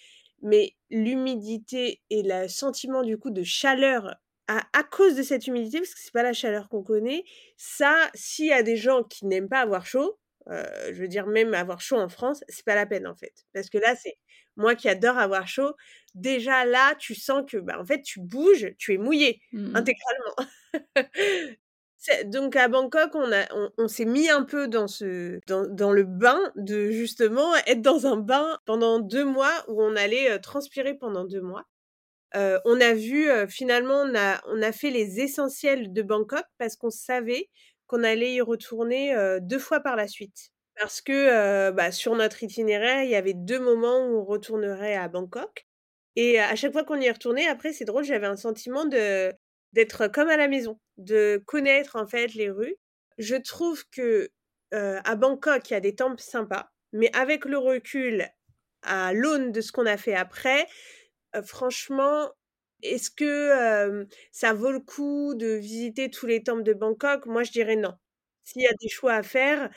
mais l'humidité et le sentiment du coup de chaleur à, à cause de cette humidité, parce que c'est pas la chaleur qu'on connaît, ça, s'il y a des gens qui n'aiment pas avoir chaud, euh, je veux dire même avoir chaud en France, c'est pas la peine en fait, parce que là, c'est moi qui adore avoir chaud. Déjà là, tu sens que bah, en fait, tu bouges, tu es mouillé Mhm. intégralement. Donc à Bangkok, on, a, on, s'est mis un peu dans, ce, dans, dans le bain de justement être dans un bain pendant deux mois où on allait euh, transpirer pendant deux mois. Euh, on a vu, euh, finalement, on a, on a fait les essentiels de Bangkok parce qu'on savait qu'on allait y retourner deux fois par la suite. Parce que bah, sur notre itinéraire, il y avait deux moments où on retournerait à Bangkok. Et à chaque fois qu'on y retourné, après, c'est drôle, j'avais un sentiment d'être comme à la maison, de connaître en fait les rues. Je trouve que à Bangkok, il y a des temples sympas, mais avec le recul, à l'aune de ce qu'on a fait après, franchement, est-ce que ça vaut le coup de visiter tous les temples de Bangkok? Moi, je dirais non. S'il y a des choix à faire,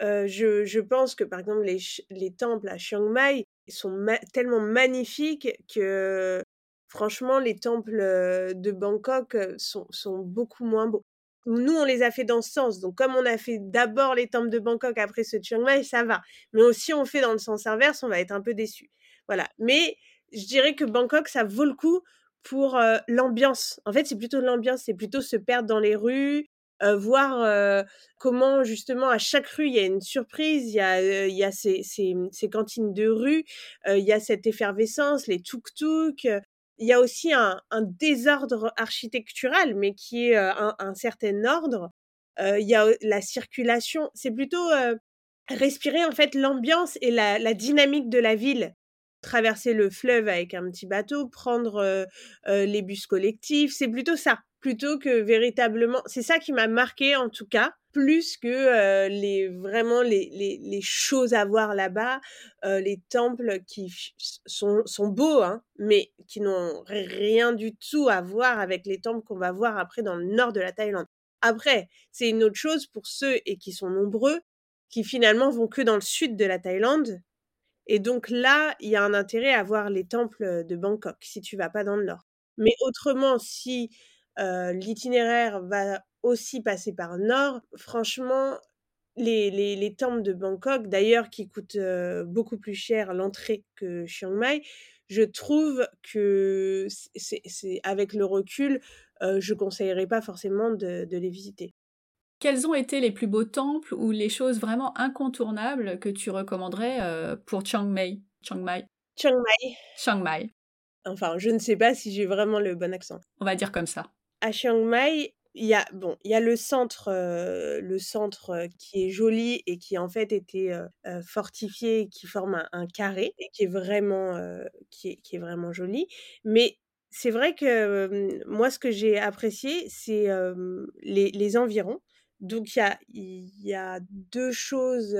je, je, pense que par exemple les, les temples à Chiang Mai sont tellement magnifiques que franchement les temples de Bangkok sont, sont beaucoup moins beaux. Nous, on les a fait dans ce sens. Donc, comme on a fait d'abord les temples de Bangkok, après ce Chiang Mai, ça va. Mais aussi, on fait dans le sens inverse, on va être un peu déçu. Voilà. Mais je dirais que Bangkok, ça vaut le coup pour l'ambiance. En fait, c'est plutôt l'ambiance, c'est plutôt se perdre dans les rues, voir comment justement à chaque rue il y a une surprise, il y a, il y a ces, ces, ces, cantines de rue, il y a cette effervescence, les tuk-tuk. Il y a aussi un, désordre architectural, mais qui est un, un, certain ordre. il y a la circulation. C'est plutôt respirer en fait l'ambiance et la, dynamique de la ville traverser le fleuve avec un petit bateau, prendre les bus collectifs, c'est plutôt ça, plutôt que véritablement, c'est ça qui m'a marqué en tout cas, plus que les vraiment les, les, les, choses à voir là-bas, les temples qui sont, sont beaux, hein, mais qui n'ont rien du tout à voir avec les temples qu'on va voir après dans le nord de la Thaïlande. Après, c'est une autre chose pour ceux et qui sont nombreux, qui finalement vont que dans le sud de la Thaïlande, et donc là, il y a un intérêt à voir les temples de Bangkok si tu vas pas dans le nord. Mais autrement, si l'itinéraire va aussi passer par le nord, franchement, les, les, les temples de Bangkok, d'ailleurs qui coûtent beaucoup plus cher l'entrée que Chiang Mai, je trouve que c'est avec le recul, je conseillerais pas forcément de, de les visiter. Quels ont été les plus beaux temples ou les choses vraiment incontournables que tu recommanderais euh, pour Chiang Mai Chiang Mai? Chiang Mai. Chiang Mai. Enfin, je ne sais pas si j'ai vraiment le bon accent. On va dire comme ça. À Chiang Mai, il y a bon, il y a le centre, euh, le centre euh, qui est joli et qui en fait était fortifié, qui forme un, carré et qui est vraiment, qui est, qui est vraiment joli. Mais c'est vrai que moi, ce que j'ai apprécié, c'est les, les environs. Donc il y a, y a deux choses,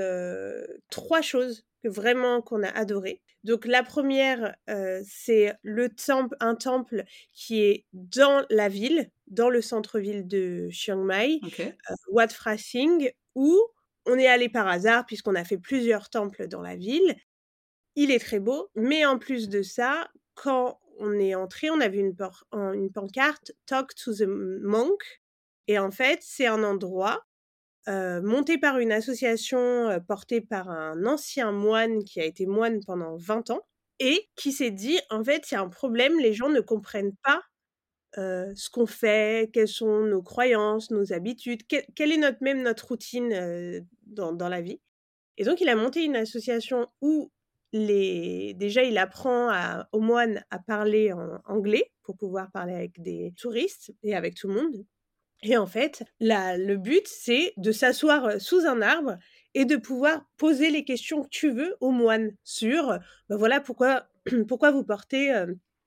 trois choses vraiment qu'on a adoré. Donc la première, c'est le temple, un temple qui est dans la ville, dans le centre-ville de Chiang Mai, Wat Phra Sing, où on est allé par hasard puisqu'on a fait plusieurs temples dans la ville. Il est très beau, mais en plus de ça, quand on est entré, on a vu une, une pancarte Talk to the Monk, et en fait, c'est un endroit monté par une association portée par un ancien moine qui a été moine pendant 20 ans et qui s'est dit, en fait, il y a un problème, les gens ne comprennent pas ce qu'on fait, quelles sont nos croyances, nos habitudes, quelle est notre, même notre routine dans, la vie. Et donc, il a monté une association où les... déjà, il apprend aux moines à parler en anglais pour pouvoir parler avec des touristes et avec tout le monde. Et en fait, le but, c'est de s'asseoir sous un arbre et de pouvoir poser les questions que tu veux aux moines sur, ben voilà, pourquoi, pourquoi vous portez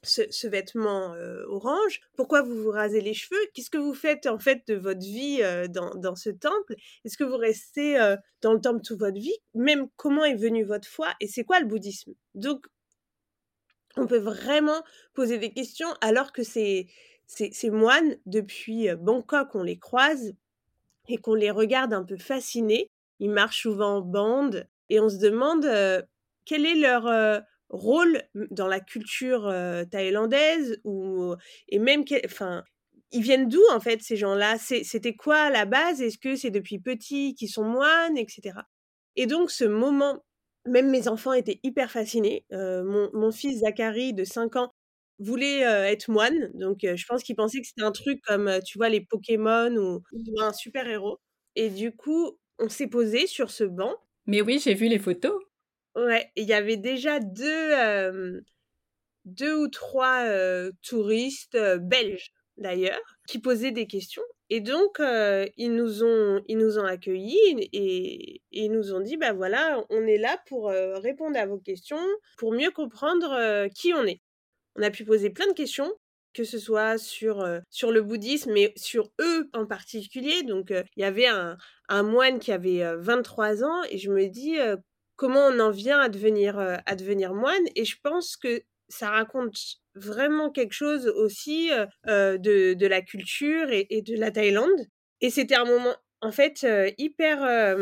ce, vêtement orange, pourquoi vous vous rasez les cheveux, qu'est-ce que vous faites en fait de votre vie dans, dans, ce temple, est-ce que vous restez dans le temple toute votre vie, même comment est venue votre foi et c'est quoi le bouddhisme? Donc, on peut vraiment poser des questions alors que c'est ces, moines, depuis Bangkok, on les croise et qu'on les regarde un peu fascinés. Ils marchent souvent en bande et on se demande quel est leur rôle dans la culture thaïlandaise ou et même enfin ils viennent d'où en fait ces gens-là? C'était quoi à la base? Est-ce que c'est depuis petit qu'ils sont moines, etc. Et donc ce moment, même mes enfants étaient hyper fascinés. mon, mon, fils Zachary de 5 ans voulait être moine. Donc, je pense qu'il pensait que c'était un truc comme, tu vois, les Pokémon ou, un super-héros. Et du coup, on s'est posé sur ce banc. Mais oui, j'ai vu les photos. Ouais, il y avait déjà deux, deux ou trois touristes belges, d'ailleurs, qui posaient des questions. Et donc, ils, nous ont, ils nous ont accueillis et, et, ils nous ont dit, bah voilà, on est là pour répondre à vos questions, pour mieux comprendre qui on est. on a pu poser plein de questions que ce soit sur, sur le bouddhisme, mais sur eux en particulier. Donc, il y avait un, moine qui avait 23 ans, et je me dis, comment on en vient à devenir, à devenir moine? Et je pense que ça raconte vraiment quelque chose aussi de, de, la culture et, et, de la Thaïlande. Et c'était un moment, en fait, hyper,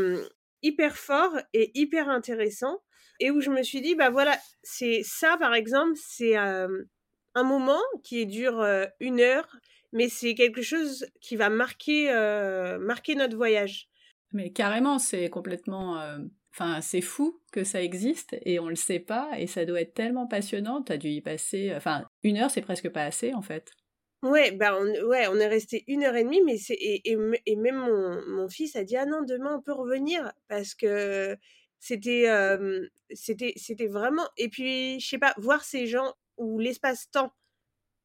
hyper fort et hyper intéressant. Et où je me suis dit, bah voilà, c'est ça, par exemple, c'est un moment qui dure une heure, mais c'est quelque chose qui va marquer, marquer notre voyage. Mais carrément, c'est complètement... Enfin, c'est fou que ça existe et on le sait pas et ça doit être tellement passionnant. Tu as dû y passer... Enfin, une heure, c'est presque pas assez, en fait. Ouais, bah on, ouais, on est resté une heure et demie, mais c'est et, et, même mon, mon, fils a dit ah non demain on peut revenir parce que c'était c'était c'était vraiment et puis je sais pas voir ces gens où l'espace-temps,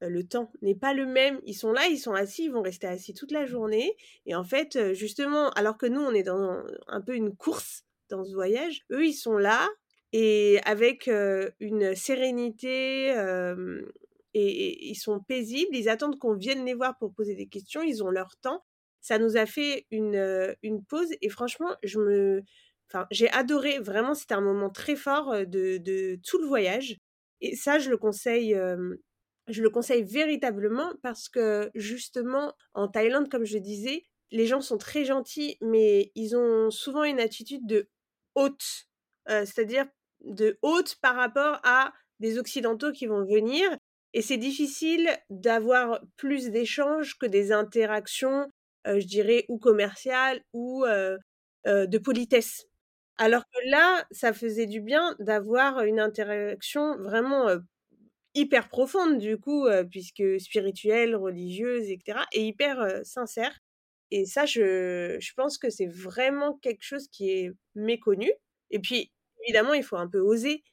le temps n'est pas le même. Ils sont là, ils sont assis, ils vont rester assis toute la journée. Et en fait, justement, alors que nous, on est dans un peu une course dans ce voyage, eux, ils sont là et avec une sérénité. Et, ils sont paisibles, ils attendent qu'on vienne les voir pour poser des questions, ils ont leur temps. Ça nous a fait une, une pause et franchement, je me, enfin, j'ai adoré, vraiment, c'était un moment très fort de, tout le voyage. Et ça, je le conseille, je le conseille véritablement parce que justement, en Thaïlande, comme je disais, les gens sont très gentils, mais ils ont souvent une attitude de haute, c'est-à-dire de haute par rapport à des Occidentaux qui vont venir. Et c'est difficile d'avoir plus d'échanges que des interactions, je dirais, ou commerciales ou de politesse. Alors que là, ça faisait du bien d'avoir une interaction vraiment hyper profonde, du coup, puisque spirituelle, religieuse, etc., et hyper sincère. Et ça, je, je pense que c'est vraiment quelque chose qui est méconnu. Et puis, évidemment, il faut un peu oser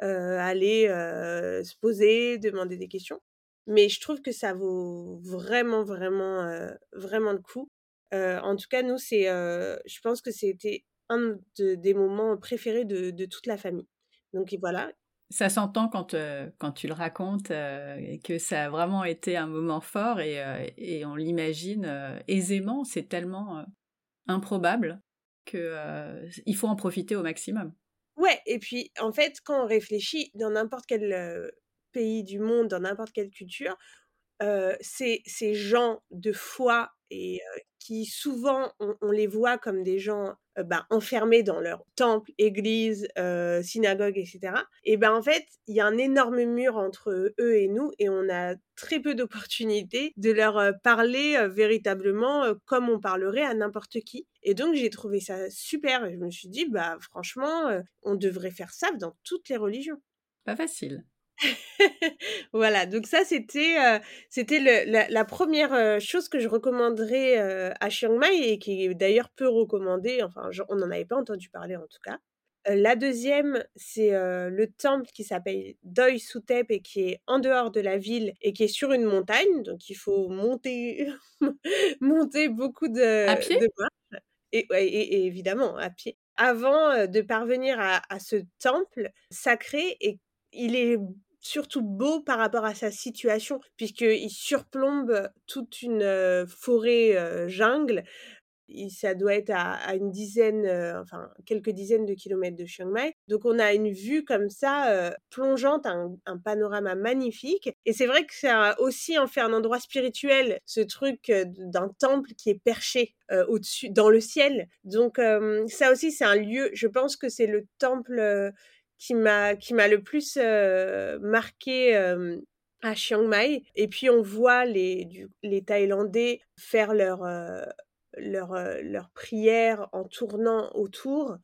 aller se poser, demander des questions. Mais je trouve que ça vaut vraiment, vraiment, vraiment le coup. en tout cas, nous, c'est, je pense que c'était un des moments préférés de, toute la famille. Donc voilà. Ça s'entend quand, quand tu le racontes et que ça a vraiment été un moment fort et, et on l'imagine aisément. C'est tellement improbable qu'il faut en profiter au maximum. Ouais, et puis en fait, quand on réfléchit dans n'importe quel pays du monde, dans n'importe quelle culture, ces, ces gens de foi et qui souvent on, les voit comme des gens bah, enfermés dans leur temple, église, synagogue, etc. Et ben en fait, il y a un énorme mur entre eux et nous et on a très peu d'opportunités de leur parler véritablement comme on parlerait à n'importe qui. Et donc j'ai trouvé ça super et je me suis dit bah franchement, on devrait faire ça dans toutes les religions. Pas facile. voilà, donc ça c'était c'était la, première chose que je recommanderais à Chiang Mai et qui est d'ailleurs peu recommandée, enfin on n'en avait pas entendu parler en tout cas. la deuxième, c'est le temple qui s'appelle Doi Sutep et qui est en dehors de la ville et qui est sur une montagne, donc il faut monter monter beaucoup de, marches et, et, évidemment à pied avant de parvenir à, à ce temple sacré et il est surtout beau par rapport à sa situation, puisqu'il surplombe toute une forêt jungle. ça doit être à, une dizaine, enfin quelques dizaines de kilomètres de Chiang Mai. Donc on a une vue comme ça, plongeante, un, panorama magnifique. Et c'est vrai que ça aussi en fait un endroit spirituel, ce truc d'un temple qui est perché au-dessus, dans le ciel. Donc ça aussi c'est un lieu, je pense que c'est le temple qui m'a qui m'a le plus marqué à Chiang Mai. Et puis on voit les, les Thaïlandais faire leur, leur, leur prière en tournant autour.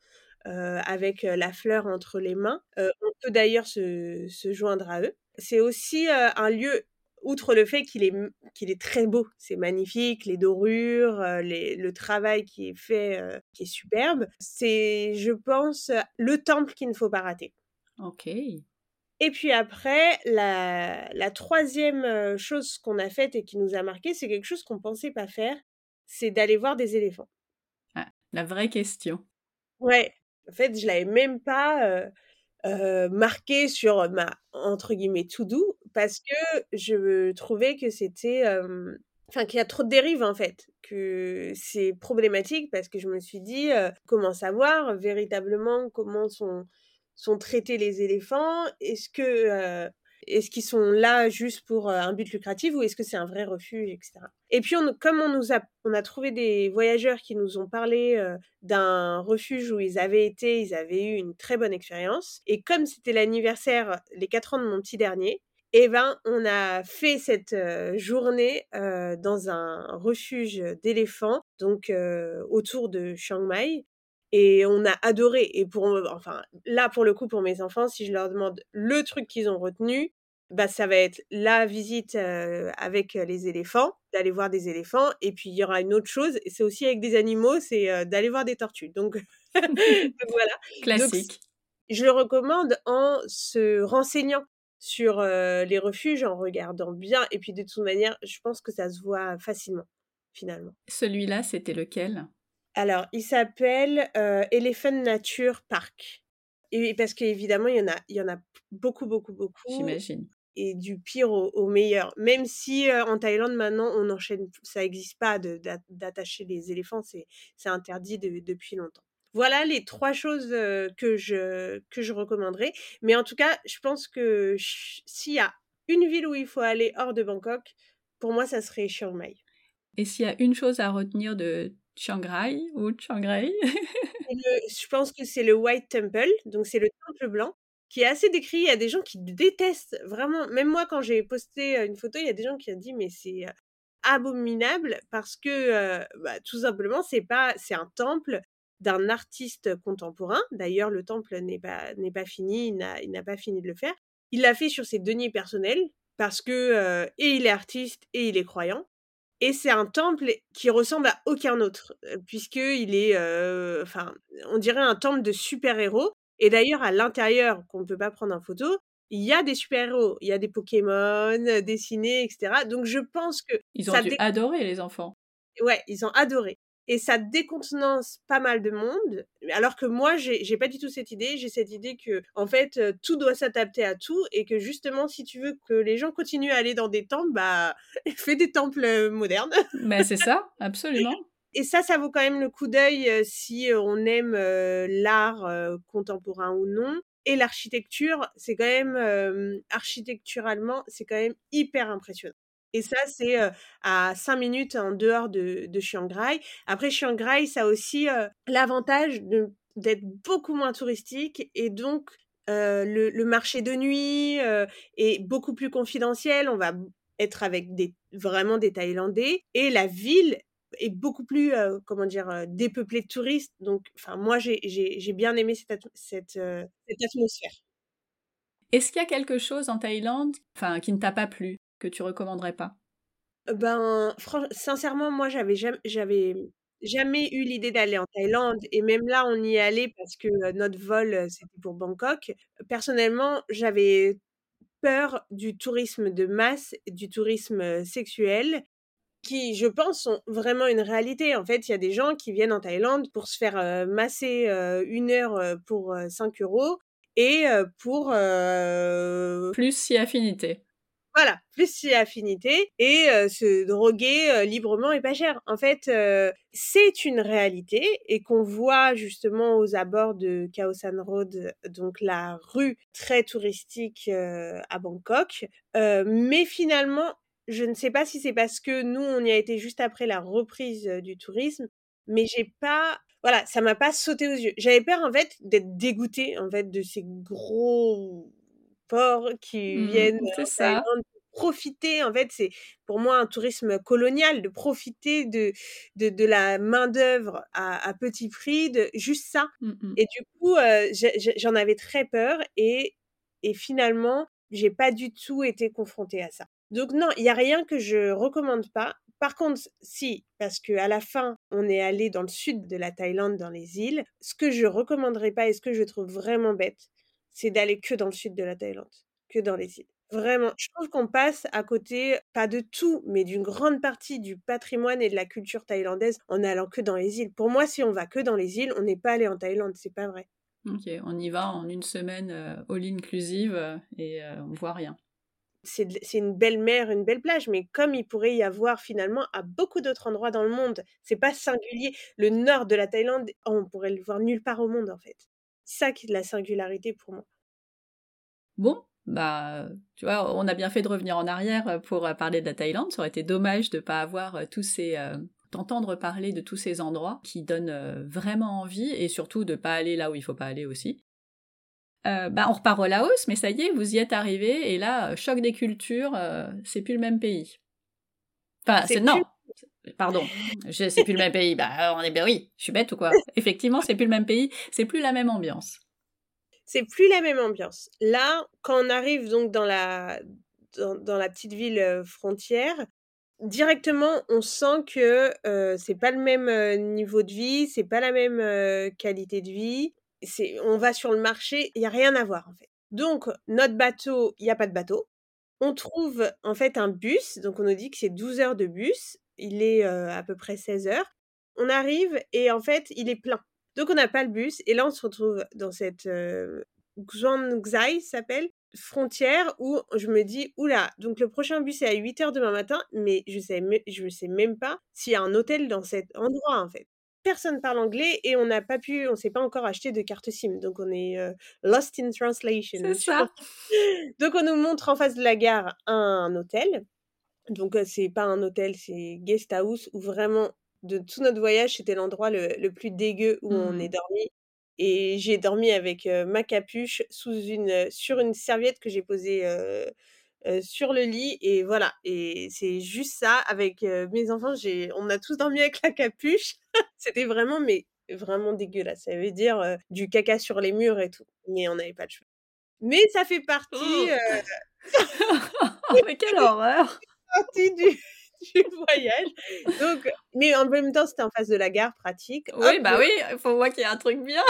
avec la fleur entre les mains. on peut d'ailleurs se, se, joindre à eux. C'est aussi un lieu outre le fait qu'il est, qu'il est très beau, c'est magnifique, les dorures, le travail qui est fait, qui est superbe, c'est, je pense, le temple qu'il ne faut pas rater. Ok. Et puis après, la, la troisième chose qu'on a faite et qui nous a marqué, c'est quelque chose qu'on ne pensait pas faire, c'est d'aller voir des éléphants. Ah, la vraie question. Ouais, en fait, je l'avais même pas marqué sur ma entre guillemets tout doux parce que je trouvais que c'était, enfin, qu'il y a trop de dérives, en fait, que c'est problématique parce que je me suis dit, comment savoir véritablement comment sont sont traités les éléphants? Est-ce que, est-ce qu'ils sont là juste pour un but lucratif ou est-ce que c'est un vrai refuge, etc. Et puis, comme on nous a, on a trouvé des voyageurs qui nous ont parlé d'un refuge où ils avaient été, ils avaient eu une très bonne expérience. Et comme c'était l'anniversaire, les 4 ans de mon petit dernier, eh ben, on a fait cette journée dans un refuge d'éléphants, donc autour de Chiang Mai. Et on a adoré. Et pour, enfin, là, pour le coup, pour mes enfants, si je leur demande le truc qu'ils ont retenu, bah, ça va être la visite avec les éléphants, d'aller voir des éléphants. Et puis, il y aura une autre chose, c'est aussi avec des animaux, c'est d'aller voir des tortues. Donc, voilà. Classique. je le recommande en se renseignant sur les refuges, en regardant bien. Et puis, de toute manière, je pense que ça se voit facilement, finalement. Celui-là, c'était lequel? Alors, il s'appelle Elephant Nature Park. Et parce qu'évidemment, il y en a, il y en a beaucoup, beaucoup, beaucoup. J'imagine. Et du pire au, meilleur. Même si en Thaïlande, maintenant, on enchaîne, ça n'existe pas d'attacher les éléphants, c'est interdit depuis longtemps. Voilà les trois choses que je, que je recommanderais. Mais en tout cas, je pense que s'il y a une ville où il faut aller hors de Bangkok, pour moi, ça serait Chiang Mai. Et s'il y a une chose à retenir de Chiang Rai ou Chiang Rai? Je pense que c'est le White Temple, donc c'est le temple blanc, qui est assez décrit. Il y a des gens qui détestent vraiment. Même moi, quand j'ai posté une photo, il y a des gens qui ont dit mais c'est abominable parce que bah, tout simplement c'est pas c'est un temple d'un artiste contemporain. D'ailleurs, le temple n'est pas n'est pas fini, il n'a pas fini de le faire. Il l'a fait sur ses deniers personnels parce que et il est artiste et il est croyant. Et c'est un temple qui ressemble à aucun autre, puisqu'il est, enfin, on dirait un temple de super-héros. Et d'ailleurs, à l'intérieur, qu'on ne peut pas prendre en photo, il y a des super-héros, il y a des Pokémon dessinés, etc. Donc je pense que ils ont dû adorer les enfants. Ouais, ils ont adoré et ça décontenance pas mal de monde. Alors que moi, j'ai pas du tout cette idée. J'ai cette idée que, en fait, tout doit s'adapter à tout et que justement, si tu veux que les gens continuent à aller dans des temples, bah, fais des temples modernes. Mais c'est ça, absolument. Et ça, ça vaut quand même le coup d'œil si on aime l'art contemporain ou non. Et l'architecture, c'est quand même, architecturalement, c'est quand même hyper impressionnant. Et ça, c'est à 5 minutes en dehors de, de Chiang Rai. Après, Chiang Rai, ça a aussi l'avantage d'être beaucoup moins touristique et donc le, marché de nuit est beaucoup plus confidentiel. On va être avec vraiment des Thaïlandais et la ville est beaucoup plus, comment dire, dépeuplée de touristes. Donc, enfin, moi, j'ai bien aimé cette, cette, cette atmosphère. Est-ce qu'il y a quelque chose en Thaïlande enfin, qui ne t'a pas plu? Que tu recommanderais pas? Ben, sincèrement, moi, j'avais jamais, j'avais jamais eu l'idée d'aller en Thaïlande et même là, on y est allé parce que notre vol, c'était pour Bangkok. Personnellement, j'avais peur du tourisme de masse, du tourisme sexuel qui, je pense, sont vraiment une réalité. En fait, il y a des gens qui viennent en Thaïlande pour se faire masser une heure pour 5 euros et pour... Plus si affinité. Voilà, plus si affinité et se droguer librement et pas cher. En fait, c'est une réalité et qu'on voit justement aux abords de Khao San Road, donc la rue très touristique à Bangkok. mais finalement, je ne sais pas si c'est parce que nous, on y a été juste après la reprise du tourisme, mais j'ai pas voilà, ça m'a pas sauté aux yeux. J'avais peur en fait d'être dégoûtée en fait de ces gros ports qui mmh viennent profiter en fait c'est pour moi un tourisme colonial de profiter de de, de la main d'œuvre à, à, petit prix de juste ça. Mmh et du coup j'en avais très peur et et finalement j'ai pas du tout été confrontée à ça. Donc non il y a rien que je recommande pas. Par contre, si, parce que à la fin, on est allé dans le sud de la Thaïlande, dans les îles, ce que je recommanderais pas et ce que je trouve vraiment bête, c'est d'aller que dans le sud de la Thaïlande, que dans les îles. Vraiment, je trouve qu'on passe à côté, pas de tout, mais d'une grande partie du patrimoine et de la culture thaïlandaise en allant que dans les îles. Pour moi, si on va que dans les îles, on n'est pas allé en Thaïlande, c'est pas vrai. Ok, on y va en une semaine all inclusive et on voit rien. c'est une belle mer, une belle plage, mais comme il pourrait y avoir finalement à beaucoup d'autres endroits dans le monde, c'est pas singulier. Le nord de la Thaïlande, on pourrait le voir nulle part au monde en fait. Ça qui est de la singularité pour moi. Bon, bah, tu vois, on a bien fait de revenir en arrière pour parler de la Thaïlande. Ça aurait été dommage de ne pas avoir tous ces, d'entendre parler de tous ces endroits qui donnent vraiment envie et surtout de pas aller là où il faut pas aller aussi. Euh, bah, on repart au Laos, mais ça y est, vous y êtes arrivé, et là, choc des cultures, euh, c'est plus le même pays. Enfin, c'est non, pardon, c'est plus le même pays. Bah, on est bien, oui, je suis bête ou quoi? Effectivement, c'est plus le même pays, c'est plus la même ambiance. C'est plus la même ambiance. Là, quand on arrive donc dans la dans, la petite ville euh, frontière, directement, on sent que c'est pas le même niveau de vie, c'est pas la même qualité de vie on va sur le marché, il y a rien à voir en fait. Donc notre bateau, il y a pas de bateau. On trouve en fait un bus, donc on nous dit que c'est 12 heures de bus, il est à peu près 16 heures. On arrive et en fait, il est plein. Donc on n'a pas le bus et là on se retrouve dans cette euh, Xuanzai s'appelle frontière où je me dis oula donc le prochain bus est à 8 heures demain matin mais je sais je sais même pas s'il y a un hôtel dans cet endroit en fait personne parle anglais et on n'a pas pu, on s'est pas encore acheté de carte SIM, donc on est lost in translation. C'est ça. donc on nous montre en face de la gare un hôtel. Donc c'est pas un hôtel, c'est guest house où vraiment de tout notre voyage c'était l'endroit le, plus dégueu où on est mmh. dormi. Et j'ai dormi avec ma capuche sous une, sur une serviette que j'ai posée sur le lit et voilà et c'est juste ça avec mes enfants j'ai on a tous dormi avec la capuche c'était vraiment mais vraiment dégueulasse ça veut dire du caca sur les murs et tout mais on n'avait pas de choix mais ça fait partie oh! mais quelle horreur partie du, du voyage donc mais en même temps c'était en face de la gare pratique oui bah oui il faut voir qu'il y a un truc bien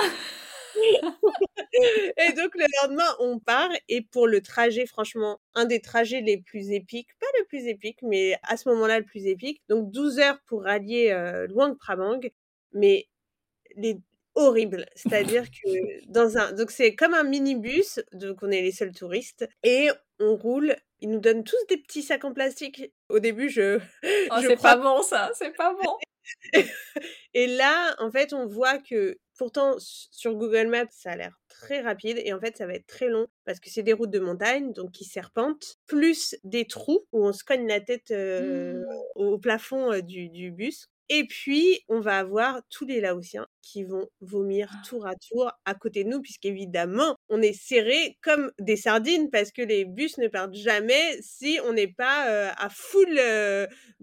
et donc le lendemain, on part et pour le trajet, franchement, un des trajets les plus épiques, pas le plus épique, mais à ce moment-là le plus épique. Donc 12 heures pour rallier euh, Luang Prabang, mais les horrible. C'est-à-dire que dans un, donc c'est comme un minibus, donc on est les seuls touristes et on roule. Ils nous donnent tous des petits sacs en plastique. Au début, je. Oh, c'est pas bon ça, c'est pas bon. et là, en fait, on voit que Pourtant, sur Google Maps, ça a l'air très rapide et en fait, ça va être très long parce que c'est des routes de montagne, donc qui serpentent, plus des trous où on se cogne la tête mmh. au plafond du, bus. Et puis, on va avoir tous les Laotiens qui vont vomir ah. tour à tour à côté de nous, puisqu'évidemment, on est serrés comme des sardines, parce que les bus ne partent jamais si on n'est pas à full.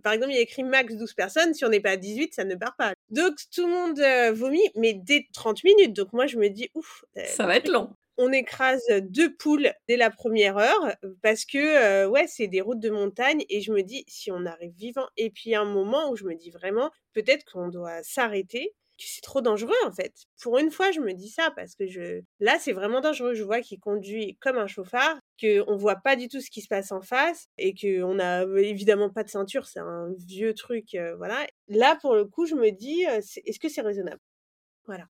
Par exemple, il y a écrit max 12 personnes, si on n'est pas à 18, ça ne part pas. Donc, tout le monde vomit, mais dès 30 minutes. Donc, moi, je me dis, ouf. Ça va être long on écrase deux poules dès la première heure parce que ouais c'est des routes de montagne et je me dis si on arrive vivant et puis un moment où je me dis vraiment peut-être qu'on doit s'arrêter c'est trop dangereux en fait. Pour une fois, je me dis ça parce que je là c'est vraiment dangereux. Je vois qu'il conduit comme un chauffard, que on voit pas du tout ce qui se passe en face et que on a évidemment pas de ceinture, c'est un vieux truc, voilà. Là pour le coup, je me dis est-ce que c'est raisonnable? Voilà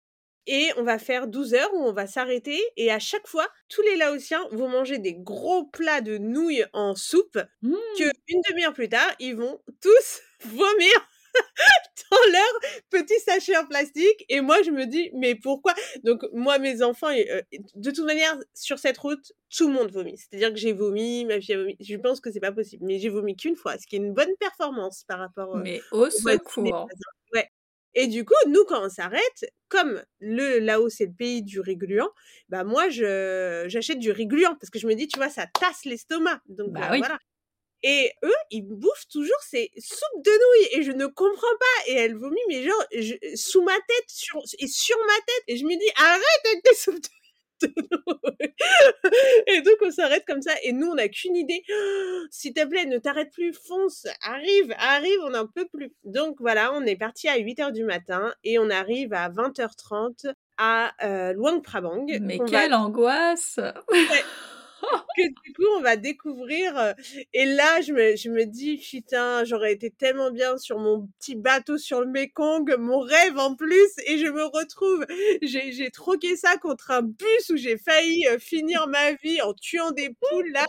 et on va faire 12 heures où on va s'arrêter et à chaque fois, tous les Laotiens vont manger des gros plats de nouilles en soupe que mmh. une demi-heure plus tard, ils vont tous vomir dans leur petit sachet en plastique et moi je me dis mais pourquoi? Donc moi mes enfants euh, de toute manière sur cette route tout le monde vomit. C'est-à-dire que j'ai vomi ma fille a vomi. Je pense que c'est pas possible mais j'ai vomi qu'une fois ce qui est une bonne performance par rapport mais au secours et du coup, nous, quand on s'arrête, comme le Laos, c'est le pays du régluant, bah moi, je, j'achète du régluant parce que je me dis, tu vois, ça tasse l'estomac. Donc bah euh, voilà. Et eux, ils bouffent toujours ces soupes de nouilles et je ne comprends pas. Et elle vomit, mais genre, sous ma tête sur, et sur ma tête. Et je me dis, arrête avec tes soupes de et donc on s'arrête comme ça et nous on n'a qu'une idée. S'il te plaît, ne t'arrête plus, fonce, arrive, arrive, on n'en peut plus. Donc voilà, on est parti à 8h du matin et on arrive à 20h30 à euh, Luang Prabang. Mais quelle angoisse que du coup, on va découvrir. Et là, je me, je me dis, putain, j'aurais été tellement bien sur mon petit bateau sur le Mekong, mon rêve en plus, et je me retrouve, j'ai troqué ça contre un bus où j'ai failli finir ma vie en tuant des poules, là.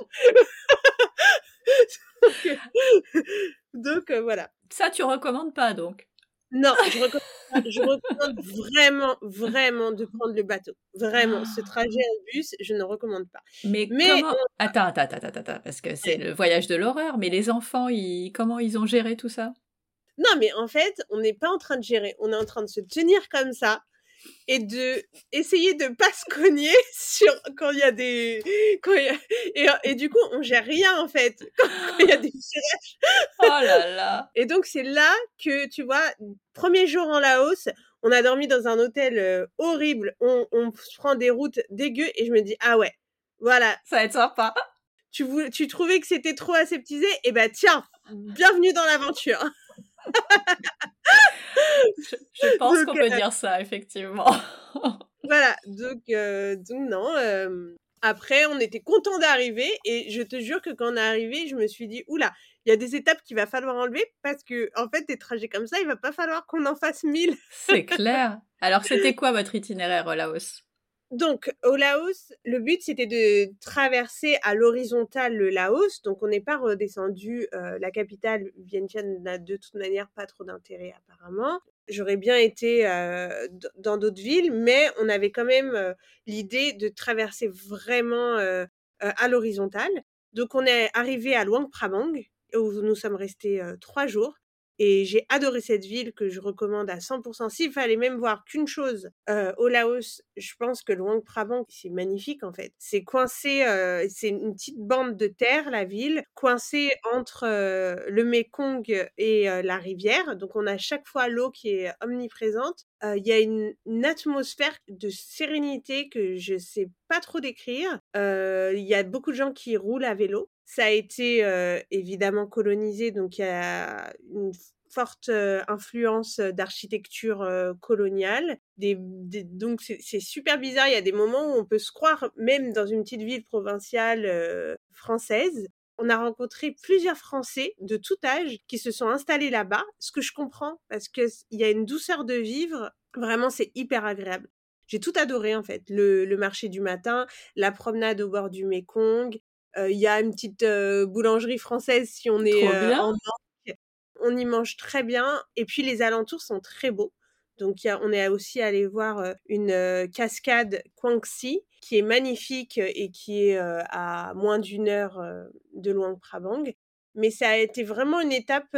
donc, voilà. Ça, tu recommandes pas, donc non, je recommande, je recommande vraiment, vraiment de prendre le bateau. Vraiment, ce ah. trajet en bus, je ne recommande pas. Mais, comment Attends, attends, attends, attends, parce que c'est le voyage de l'horreur. Mais les enfants, ils... comment ils ont géré tout ça? Non, mais en fait, on n'est pas en train de gérer. On est en train de se tenir comme ça et de essayer de pas se cogner sur quand il y a des quand y a, et, et, du coup on gère rien en fait quand il y a des oh là là. Et donc c'est là que tu vois premier jour en Laos on a dormi dans un hôtel euh, horrible. On, on prend des routes dégueu et je me dis ah ouais voilà. Ça va être sympa. Tu, tu trouvais que c'était trop aseptisé? Et eh ben tiens bienvenue dans l'aventure je, pense qu'on peut euh, dire ça, effectivement. voilà, donc, euh, donc non. Euh, après, on était content d'arriver et je te jure que quand on est arrivé, je me suis dit, oula, il y a des étapes qu'il va falloir enlever parce que, en fait, des trajets comme ça, il va pas falloir qu'on en fasse mille. C'est clair. Alors, c'était quoi votre itinéraire au Laos? Donc, au Laos, le but, c'était de traverser à l'horizontale le Laos. Donc, on n'est pas redescendu. Euh, la capitale, Vientiane, n'a de toute manière pas trop d'intérêt, apparemment. J'aurais bien été euh, dans d'autres villes, mais on avait quand même euh, l'idée de traverser vraiment à l'horizontale. Donc, on est arrivé à Luang Prabang, où nous sommes restés trois jours. Et j'ai adoré cette ville que je recommande à 100%. S'il fallait même voir qu'une chose euh, au Laos, je pense que Luang Prabang, c'est magnifique en fait. C'est coincé, euh, c'est une petite bande de terre, la ville, coincée entre euh, le Mekong et la rivière. Donc on a chaque fois l'eau qui est omniprésente. Il y a une, atmosphère de sérénité que je sais pas trop décrire. Il y a beaucoup de gens qui roulent à vélo. Ça a été évidemment colonisé, donc il y a une forte influence d'architecture coloniale. donc c'est super bizarre, il y a des moments où on peut se croire même dans une petite ville provinciale française. On a rencontré plusieurs Français de tout âge qui se sont installés là-bas, ce que je comprends parce qu'il y a une douceur de vivre, vraiment c'est hyper agréable. J'ai tout adoré en fait, le, le, marché du matin, la promenade au bord du Mékong, il y a une petite boulangerie française si on est en Manque. On y mange très bien. Et puis les alentours sont très beaux. Donc on est aussi allé voir une cascade Kwangsi qui est magnifique et qui est à moins d'une heure de Luang Prabang. Mais ça a été vraiment une étape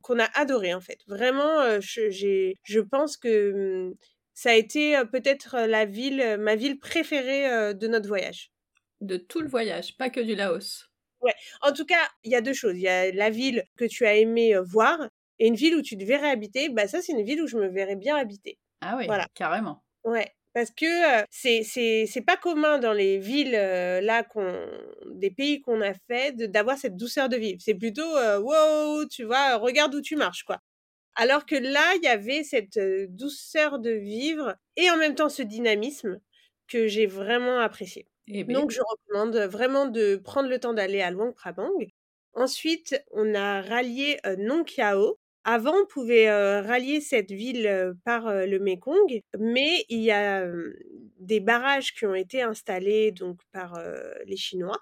qu'on a adorée en fait. Vraiment, je, je pense que mmh, ça a été peut-être la ville, ma ville préférée de notre voyage de tout le voyage, pas que du Laos. Ouais. En tout cas, il y a deux choses. Il y a la ville que tu as aimé euh, voir et une ville où tu te verrais habiter. Bah ça, c'est une ville où je me verrais bien habiter. Ah oui, voilà. carrément. Ouais. Parce que euh, c'est c'est pas commun dans les villes euh, là qu'on des pays qu'on a fait d'avoir cette douceur de vivre. C'est plutôt wow, tu vois, regarde où tu marches quoi. Alors que là, il y avait cette douceur de vivre et en même temps ce dynamisme que j'ai vraiment apprécié. Eh Donc, je recommande vraiment de prendre le temps d'aller à Luang Prabang. Ensuite, on a rallié euh, Nong Kiao. Avant, on pouvait rallier cette ville par le Mekong, mais il y a des barrages qui ont été installés donc par les Chinois,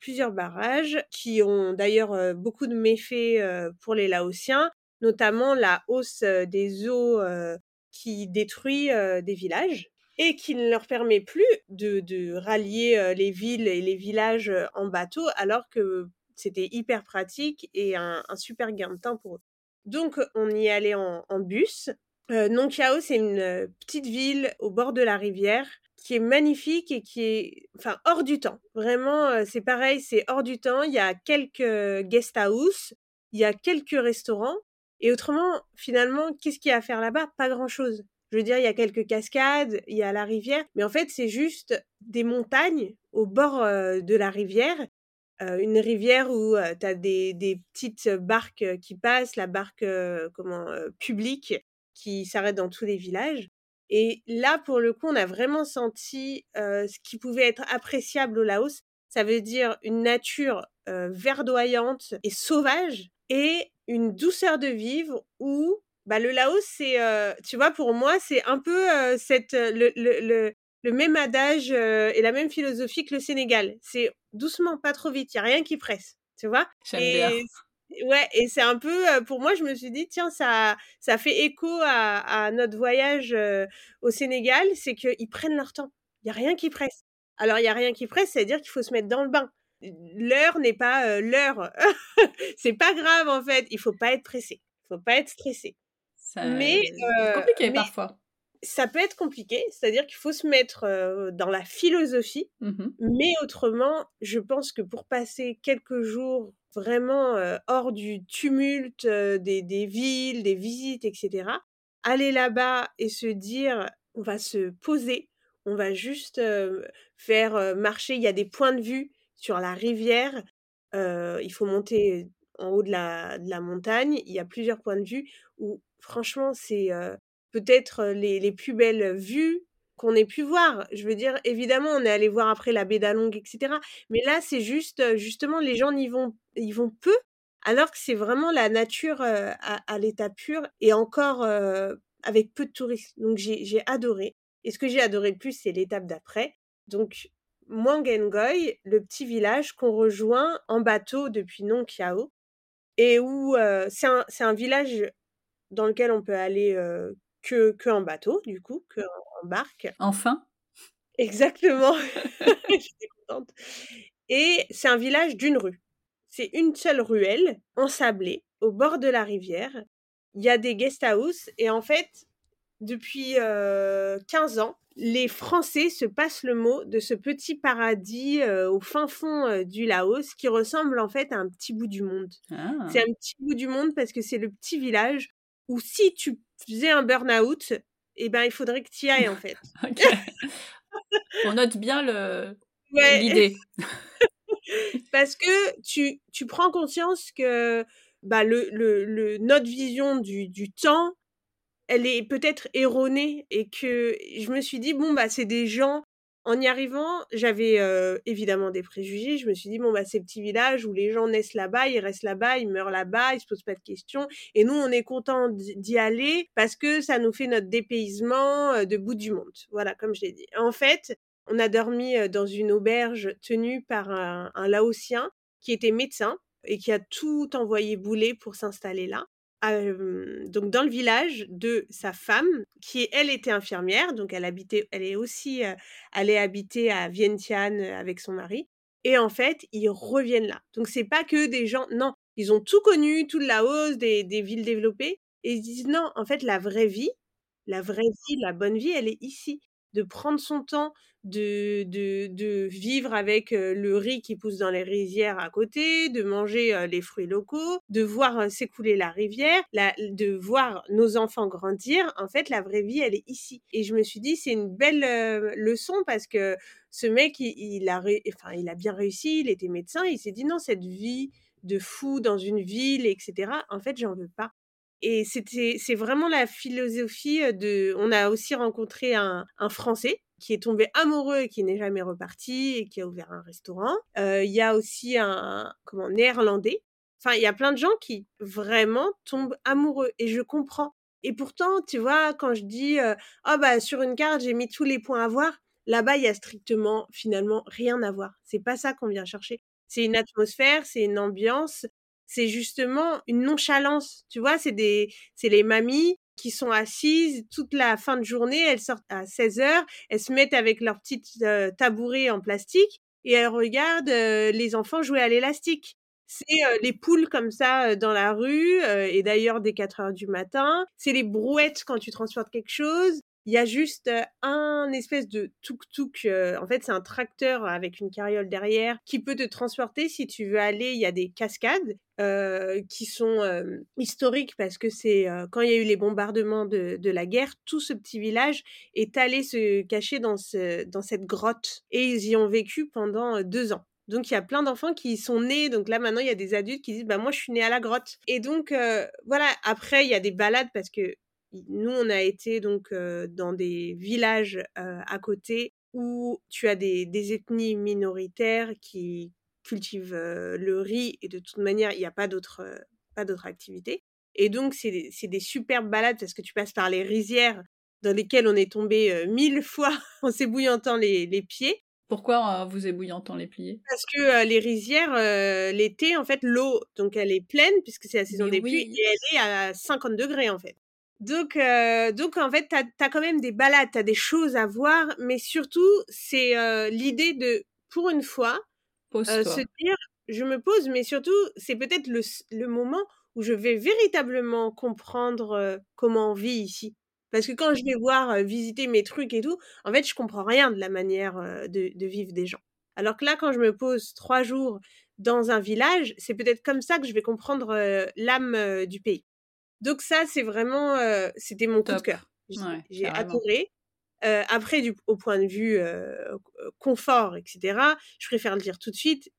plusieurs barrages qui ont d'ailleurs beaucoup de méfaits pour les Laotiens, notamment la hausse des eaux qui détruit des villages et qui ne leur permet plus de, rallier les villes et les villages en bateau, alors que c'était hyper pratique et un, super gain de temps pour eux. Donc on y allait en, bus. Euh, Nonkiao, c'est une petite ville au bord de la rivière qui est magnifique et qui est enfin hors du temps. Vraiment, c'est pareil, c'est hors du temps. Il y a quelques guest house, il y a quelques restaurants. Et autrement, finalement, qu'est-ce qu'il y a à faire là-bas? Pas grand-chose. Je veux dire, il y a quelques cascades, il y a la rivière, mais en fait, c'est juste des montagnes au bord de la rivière. une rivière où tu as des, petites barques qui passent, la barque comment publique qui s'arrête dans tous les villages. Et là, pour le coup, on a vraiment senti ce qui pouvait être appréciable au Laos, ça veut dire une nature verdoyante et sauvage et une douceur de vivre où bah, le Laos, c'est, tu vois, pour moi, c'est un peu cette, le, le, le, même adage et la même philosophie que le Sénégal. C'est doucement, pas trop vite, il n'y a rien qui presse, tu vois? et, Ouais, et c'est un peu, pour moi, je me suis dit, tiens, ça, ça fait écho à, à notre voyage au Sénégal, c'est qu'ils prennent leur temps. Il n'y a rien qui presse. Alors, il n'y a rien qui presse, c'est-à-dire qu'il faut se mettre dans le bain. L'heure n'est pas l'heure. c'est pas grave, en fait. Il faut pas être pressé. Il faut pas être stressé. Mais c'est compliqué parfois. Ça peut être compliqué, c'est-à-dire qu'il faut se mettre dans la philosophie, mmh mais autrement, je pense que pour passer quelques jours vraiment hors du tumulte des, des, villes, des visites, etc., aller là-bas et se dire, on va se poser, on va juste faire marcher, il y a des points de vue sur la rivière, il faut monter en haut de la, de la montagne. Il y a plusieurs points de vue où, franchement, c'est peut-être les, les, plus belles vues qu'on ait pu voir. Je veux dire, évidemment, on est allé voir après la baie d'Along, etc. Mais là, c'est juste, justement, les gens y vont, vont peu, alors que c'est vraiment la nature à, l'état pur et encore avec peu de touristes. Donc, j'ai adoré. Et ce que j'ai adoré le plus, c'est l'étape d'après. Donc, Mwangengoy, le petit village qu'on rejoint en bateau depuis Nong Kiao, et où c'est un, un, village dans lequel on peut aller que, que en bateau, du coup, que en barque. Enfin Exactement. J'étais contente. Et c'est un village d'une rue. C'est une seule ruelle, ensablée, au bord de la rivière. Il y a des guest houses, et en fait, depuis 15 ans, les Français se passent le mot de ce petit paradis au fin fond du Laos qui ressemble en fait à un petit bout du monde. C'est ah. un petit bout du monde parce que c'est le petit village où si tu faisais un burn-out, eh ben, il faudrait que tu y ailles en fait. On note bien le... l'idée. parce que tu, tu prends conscience que bah, le, le, notre vision du, du temps elle est peut-être erronée et que je me suis dit bon bah c'est des gens en y arrivant, j'avais évidemment des préjugés. Je me suis dit, bon, bah, ces petits villages où les gens naissent là-bas, ils restent là-bas, ils meurent là-bas, ils se posent pas de questions. Et nous, on est content d'y aller parce que ça nous fait notre dépaysement de bout du monde. Voilà, comme je l'ai dit. En fait, on a dormi dans une auberge tenue par un, un Laotien qui était médecin et qui a tout envoyé bouler pour s'installer là donc dans le village de sa femme, qui elle était infirmière, donc elle habitait, elle est aussi allée habiter à Vientiane avec son mari. Et en fait, ils reviennent là. Donc c'est pas que des gens, non, ils ont tout connu, toute la hausse des, des villes développées, et ils disent non, en fait la vraie vie, la vraie vie, la bonne vie, elle est ici. De prendre son temps, de, de, de, vivre avec le riz qui pousse dans les rizières à côté, de manger les fruits locaux, de voir s'écouler la rivière, de voir nos enfants grandir. En fait, la vraie vie, elle est ici. Et je me suis dit, c'est une belle leçon parce que ce mec, il, il, a, enfin, il a bien réussi, il était médecin, il s'est dit non, cette vie de fou dans une ville, etc. En fait, j'en veux pas. Et c'était, c'est vraiment la philosophie de. On a aussi rencontré un, un Français qui est tombé amoureux et qui n'est jamais reparti et qui a ouvert un restaurant. Il y a aussi un comment néerlandais. Enfin, il y a plein de gens qui vraiment tombent amoureux et je comprends. Et pourtant, tu vois, quand je dis oh bah sur une carte j'ai mis tous les points à voir, là-bas il y a strictement finalement rien à voir. C'est pas ça qu'on vient chercher. C'est une atmosphère, c'est une ambiance, c'est justement une nonchalance. Tu vois, c'est des, c'est les mamies qui sont assises toute la fin de journée, elles sortent à 16 heures, elles se mettent avec leurs petites euh, tabourets en plastique et elles regardent les enfants jouer à l'élastique. C'est les poules comme ça dans la rue, et d'ailleurs dès 4 heures du matin. C'est les brouettes quand tu transportes quelque chose. Il y a juste un espèce de tuk-tuk. en fait, c'est un tracteur avec une carriole derrière qui peut te transporter si tu veux aller. Il y a des cascades qui sont historiques parce que c'est quand il y a eu les bombardements de, la guerre, tout ce petit village est allé se cacher dans, ce, dans cette grotte et ils y ont vécu pendant deux ans. Donc il y a plein d'enfants qui sont nés. Donc là maintenant il y a des adultes qui disent bah moi je suis né à la grotte. Et donc voilà. Après il y a des balades parce que nous, on a été donc dans des villages à côté où tu as des, des ethnies minoritaires qui cultivent le riz et de toute manière, il n'y a pas d'autres pas d'autres activités. Et donc, c'est des, des superbes balades parce que tu passes par les rizières dans lesquelles on est tombé mille fois en s'ébouillantant les, les pieds. Pourquoi vous ébouillantant les pieds? Parce que les rizières, l'été, en fait, l'eau, donc elle est pleine puisque c'est la saison des pluies et elle est à 50 degrés en fait. Donc, donc en fait, tu as, quand même des balades, tu as des choses à voir, mais surtout, c'est l'idée de, pour une fois, se dire, je me pose, mais surtout, c'est peut-être le, le, moment où je vais véritablement comprendre comment on vit ici. Parce que quand je vais voir visiter mes trucs et tout, en fait, je comprends rien de la manière de, de vivre des gens. Alors que là, quand je me pose trois jours dans un village, c'est peut-être comme ça que je vais comprendre l'âme du pays. Donc ça, c'est vraiment, c'était mon coup de cœur. J'ai adoré. après, du, au point de vue confort, etc., je préfère le dire tout de suite,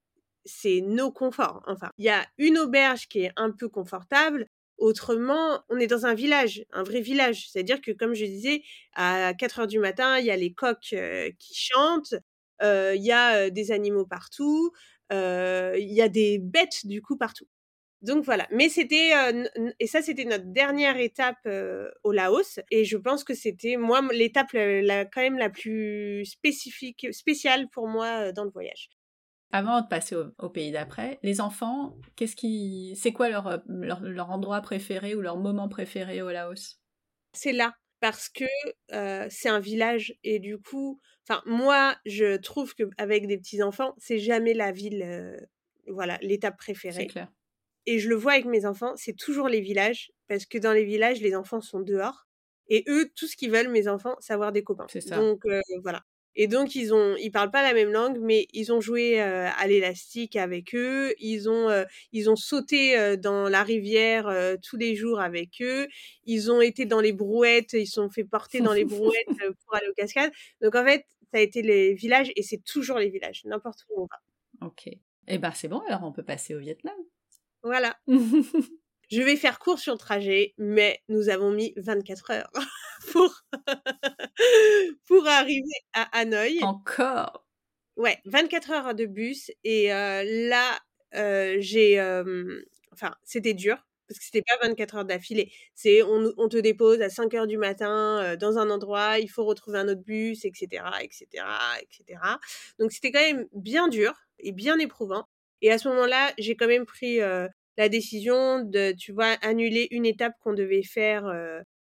c'est nos conforts. Enfin, il y a une auberge qui est un peu confortable. Autrement, on est dans un village, un vrai village. C'est-à-dire que, comme je disais, à 4 heures du matin, il y a les coqs qui chantent, il y a des animaux partout, il y a des bêtes du coup partout. Donc voilà. Mais c'était et ça c'était notre dernière étape au Laos et je pense que c'était moi l'étape la, quand même la plus spécifique spéciale pour moi dans le voyage. Avant de passer au, pays d'après, les enfants, qu'est-ce qui, c'est quoi leur, leur, endroit préféré ou leur moment préféré au Laos? C'est là, parce que c'est un village et du coup, enfin moi, je trouve qu'avec des petits enfants, c'est jamais la ville, voilà, l'étape préférée. C'est clair. Et je le vois avec mes enfants, c'est toujours les villages, parce que dans les villages, les enfants sont dehors. Et eux, tout ce qu'ils veulent, mes enfants, c'est avoir des copains. C'est ça. Donc voilà. Et donc ils ont, ils parlent pas la même langue, mais ils ont joué à l'élastique avec eux. Ils ont, ils ont sauté dans la rivière tous les jours avec eux. Ils ont été dans les brouettes, ils sont fait porter dans les brouettes pour aller aux cascades. Donc en fait, ça a été les villages et c'est toujours les villages, n'importe où on va. Ok. Eh ben c'est bon, alors on peut passer au Vietnam. Voilà. Je vais faire court sur le trajet, mais nous avons mis 24 heures pour, pour arriver à Hanoï. Encore? Ouais, 24 heures de bus. Et là, j'ai. enfin, c'était dur. Parce que c'était pas 24 heures d'affilée. C'est on, on, te dépose à 5 heures du matin dans un endroit, il faut retrouver un autre bus, etc., etc., etc. Donc c'était quand même bien dur et bien éprouvant. Et à ce moment-là, j'ai quand même pris la décision de, tu vois, annuler une étape qu'on devait faire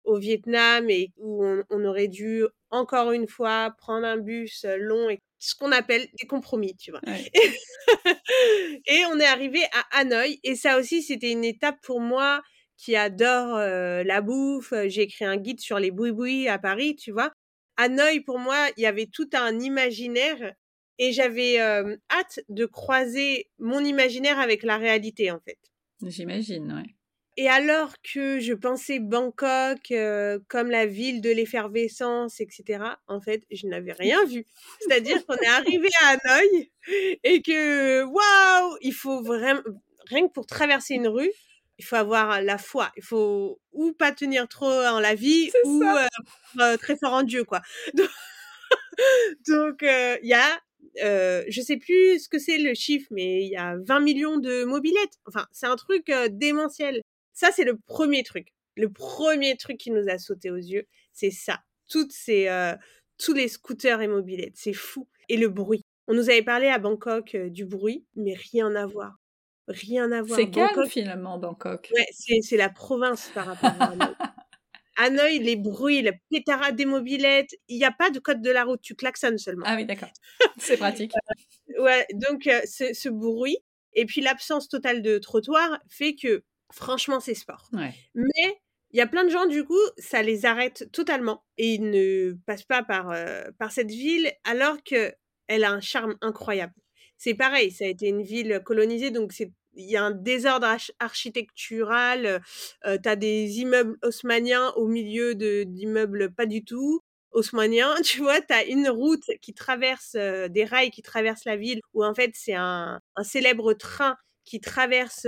au Vietnam et où on, aurait dû encore une fois prendre un bus long et ce qu'on appelle des compromis, tu vois. et on est arrivé à Hanoï et ça aussi c'était une étape pour moi qui adore la bouffe. J'ai écrit un guide sur les boui à Paris, tu vois. Hanoï pour moi, il y avait tout un imaginaire et j'avais hâte de croiser mon imaginaire avec la réalité en fait. J'imagine, ouais. Et alors que je pensais Bangkok comme la ville de l'effervescence, etc., en fait, je n'avais rien vu. C'est-à-dire qu'on est arrivé à Hanoï et que, waouh, il faut vraiment, rien que pour traverser une rue, il faut avoir la foi. Il faut ou pas tenir trop en la vie ou très fort en Dieu, quoi. Donc, il y a euh, je sais plus ce que c'est le chiffre, mais il y a 20 millions de mobilettes. Enfin, c'est un truc démentiel. Ça, c'est le premier truc. Le premier truc qui nous a sauté aux yeux, c'est ça. Toutes ces, tous les scooters et mobilettes, c'est fou. Et le bruit. On nous avait parlé à Bangkok du bruit, mais rien à voir. Rien à voir. C'est calme finalement, Bangkok. Ouais, c'est la province par rapport à Hanoï, les bruits, la pétarade des mobilettes, il n'y a pas de code de la route, tu klaxonnes seulement. Ah oui, d'accord. C'est pratique. ouais, donc euh, ce, bruit et puis l'absence totale de trottoir fait que franchement c'est sport. Mais il y a plein de gens du coup, ça les arrête totalement et ils ne passent pas par euh, par cette ville alors que elle a un charme incroyable. C'est pareil, ça a été une ville colonisée donc c'est il y a un désordre architectural, euh, tu as des immeubles haussmanniens au milieu d'immeubles pas du tout haussmanniens, tu vois, tu as une route qui traverse, des rails qui traversent la ville, où en fait c'est un, célèbre train qui traverse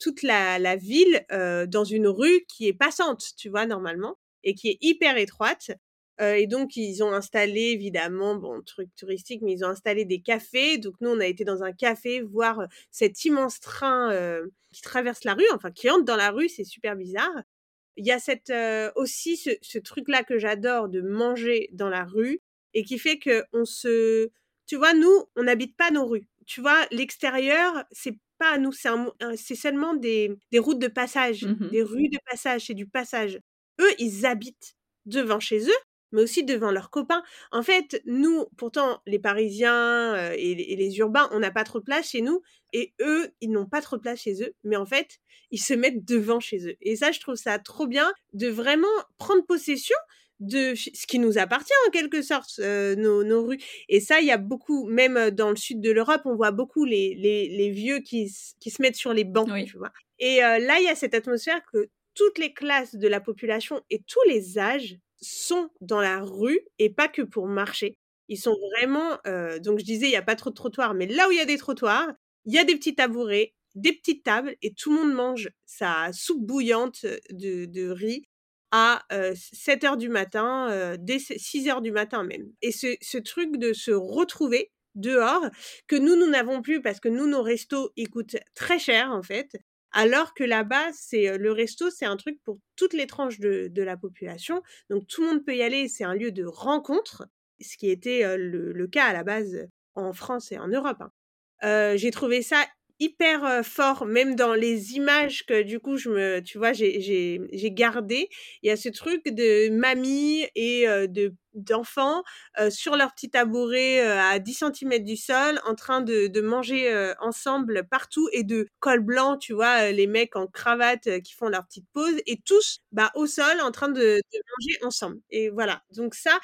toute la, la ville dans une rue qui est passante, tu vois, normalement, et qui est hyper étroite. Et donc, ils ont installé, évidemment, bon, truc touristique, mais ils ont installé des cafés. Donc, nous, on a été dans un café voir cet immense train qui traverse la rue, enfin, qui entre dans la rue, c'est super bizarre. Il y a cette, aussi ce, ce truc-là que j'adore de manger dans la rue et qui fait que on se... Tu vois, nous, on n'habite pas nos rues. Tu vois, l'extérieur, c'est pas à nous, c'est seulement des, des, routes de passage, mmh des rues de passage, c'est du passage. Eux, ils habitent devant chez eux, mais aussi devant leurs copains. En fait, nous, pourtant, les Parisiens euh, et, les urbains, on n'a pas trop de place chez nous, et eux, ils n'ont pas trop de place chez eux, mais en fait, ils se mettent devant chez eux. Et ça, je trouve ça trop bien de vraiment prendre possession de ce qui nous appartient en quelque sorte, euh, nos, nos, rues. Et ça, il y a beaucoup, même euh, dans le sud de l'Europe, on voit beaucoup les, les, les vieux qui, qui, se mettent sur les bancs, tu vois. Et là, il y a cette atmosphère que toutes les classes de la population et tous les âges sont dans la rue et pas que pour marcher. Ils sont vraiment, euh, donc je disais, il n'y a pas trop de trottoirs, mais là où il y a des trottoirs, il y a des petits tabourets, des petites tables et tout le monde mange sa soupe bouillante de, de riz à 7 heures du matin, dès 6 heures du matin même. Et ce, ce truc de se retrouver dehors, que nous, nous n'avons plus parce que nous, nos restos, ils coûtent très cher en fait. Alors que là-bas, c'est le resto, c'est un truc pour toutes les tranches de, la population. Donc tout le monde peut y aller. C'est un lieu de rencontre, ce qui était le, cas à la base en France et en Europe. Hein. J'ai trouvé ça hyper fort, même dans les images que du coup je me, tu vois, j'ai gardé. Il y a ce truc de mamie et de d'enfants sur leur petit tabouret à 10 cm du sol, en train de, de manger ensemble partout et de col blanc, tu vois, les mecs en cravate qui font leur petite pause et tous bah, au sol en train de, de manger ensemble. Et voilà, donc ça,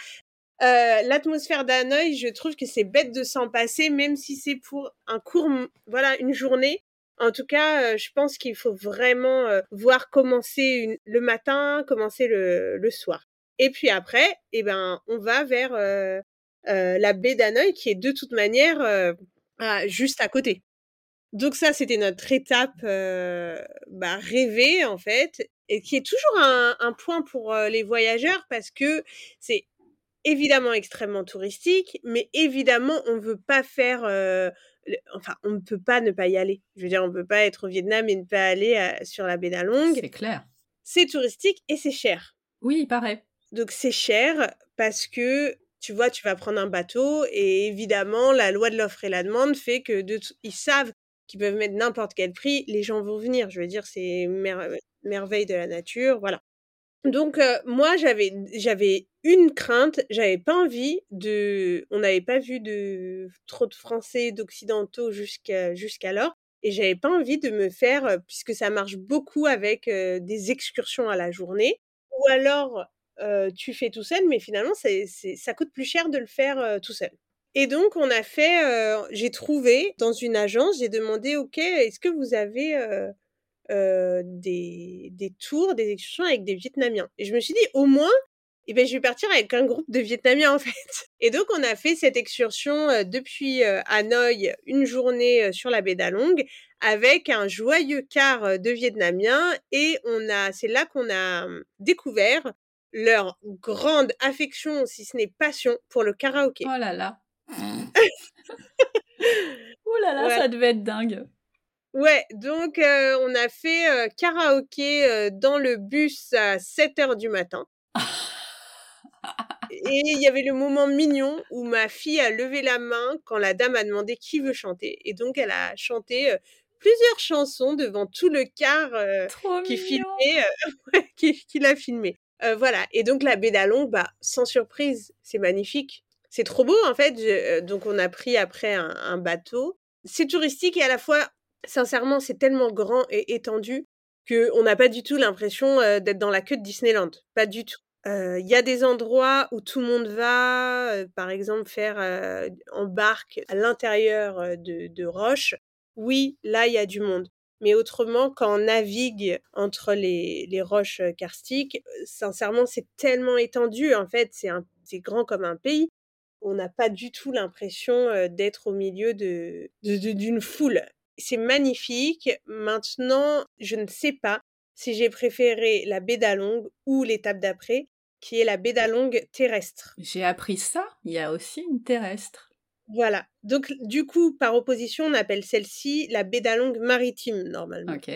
euh, l'atmosphère d'Hanoï, je trouve que c'est bête de s'en passer, même si c'est pour un court, voilà, une journée. En tout cas, euh, je pense qu'il faut vraiment euh, voir commencer le matin, commencer le, soir. Et puis après, eh ben, on va vers la baie d'Hanoï, qui est de toute manière juste à côté. Donc ça, c'était notre étape bah, rêvée en fait, et qui est toujours un point pour les voyageurs parce que c'est évidemment extrêmement touristique, mais évidemment, on ne veut pas faire. enfin, on ne peut pas ne pas y aller. Je veux dire, on ne peut pas être au Vietnam et ne pas aller sur la baie d'Along. C'est clair. C'est touristique et c'est cher. Oui, il paraît. Donc, c'est cher parce que tu vois, tu vas prendre un bateau et évidemment, la loi de l'offre et la demande fait que de ils savent qu'ils peuvent mettre n'importe quel prix, les gens vont venir. Je veux dire, c'est merveille de la nature, voilà. Donc moi j'avais j'avais une crainte, j'avais pas envie de on n'avait pas vu de trop de français d'occidentaux jusqu'à jusqu'alors et j'avais pas envie de me faire puisque ça marche beaucoup avec des excursions à la journée ou alors tu fais tout seul mais finalement c'est ça coûte plus cher de le faire tout seul. Et donc on a fait j'ai trouvé dans une agence, j'ai demandé OK, est-ce que vous avez des, des tours, des excursions avec des Vietnamiens. Et je me suis dit, au moins, eh ben, je vais partir avec un groupe de Vietnamiens en fait. Et donc on a fait cette excursion depuis Hanoï, une journée sur la baie d'Along, avec un joyeux quart de Vietnamiens. Et on a, c'est là qu'on a mmh, découvert leur grande affection, si ce n'est passion, pour le karaoké. Oh là là. oh là là, ça devait être dingue. Ouais, donc on a fait karaoké dans le bus à 7 heures du matin. Et il y avait le moment mignon où ma fille a levé la main quand la dame a demandé qui veut chanter. Et donc elle a chanté plusieurs chansons devant tout le car qui filmait, qui, l'a filmé. voilà. Et donc la Bédalon, bah, sans surprise, c'est magnifique. C'est trop beau en fait. donc on a pris après un bateau. C'est touristique et à la fois sincèrement, c'est tellement grand et étendu qu'on n'a pas du tout l'impression d'être dans la queue de Disneyland. Pas du tout. Il y a des endroits où tout le monde va, par exemple, faire en barque à l'intérieur de, de roches. Oui, là, il y a du monde. Mais autrement, quand on navigue entre les, roches karstiques, sincèrement, c'est tellement étendu. En fait, c'est grand comme un pays. On n'a pas du tout l'impression d'être au milieu de, d'une foule c'est magnifique. Maintenant, je ne sais pas si j'ai préféré la baie d'Along ou l'étape d'après, qui est la baie d'Along terrestre. J'ai appris ça, il y a aussi une terrestre. Voilà. Donc, du coup, par opposition, on appelle celle-ci la baie d'Along maritime, normalement. Ok.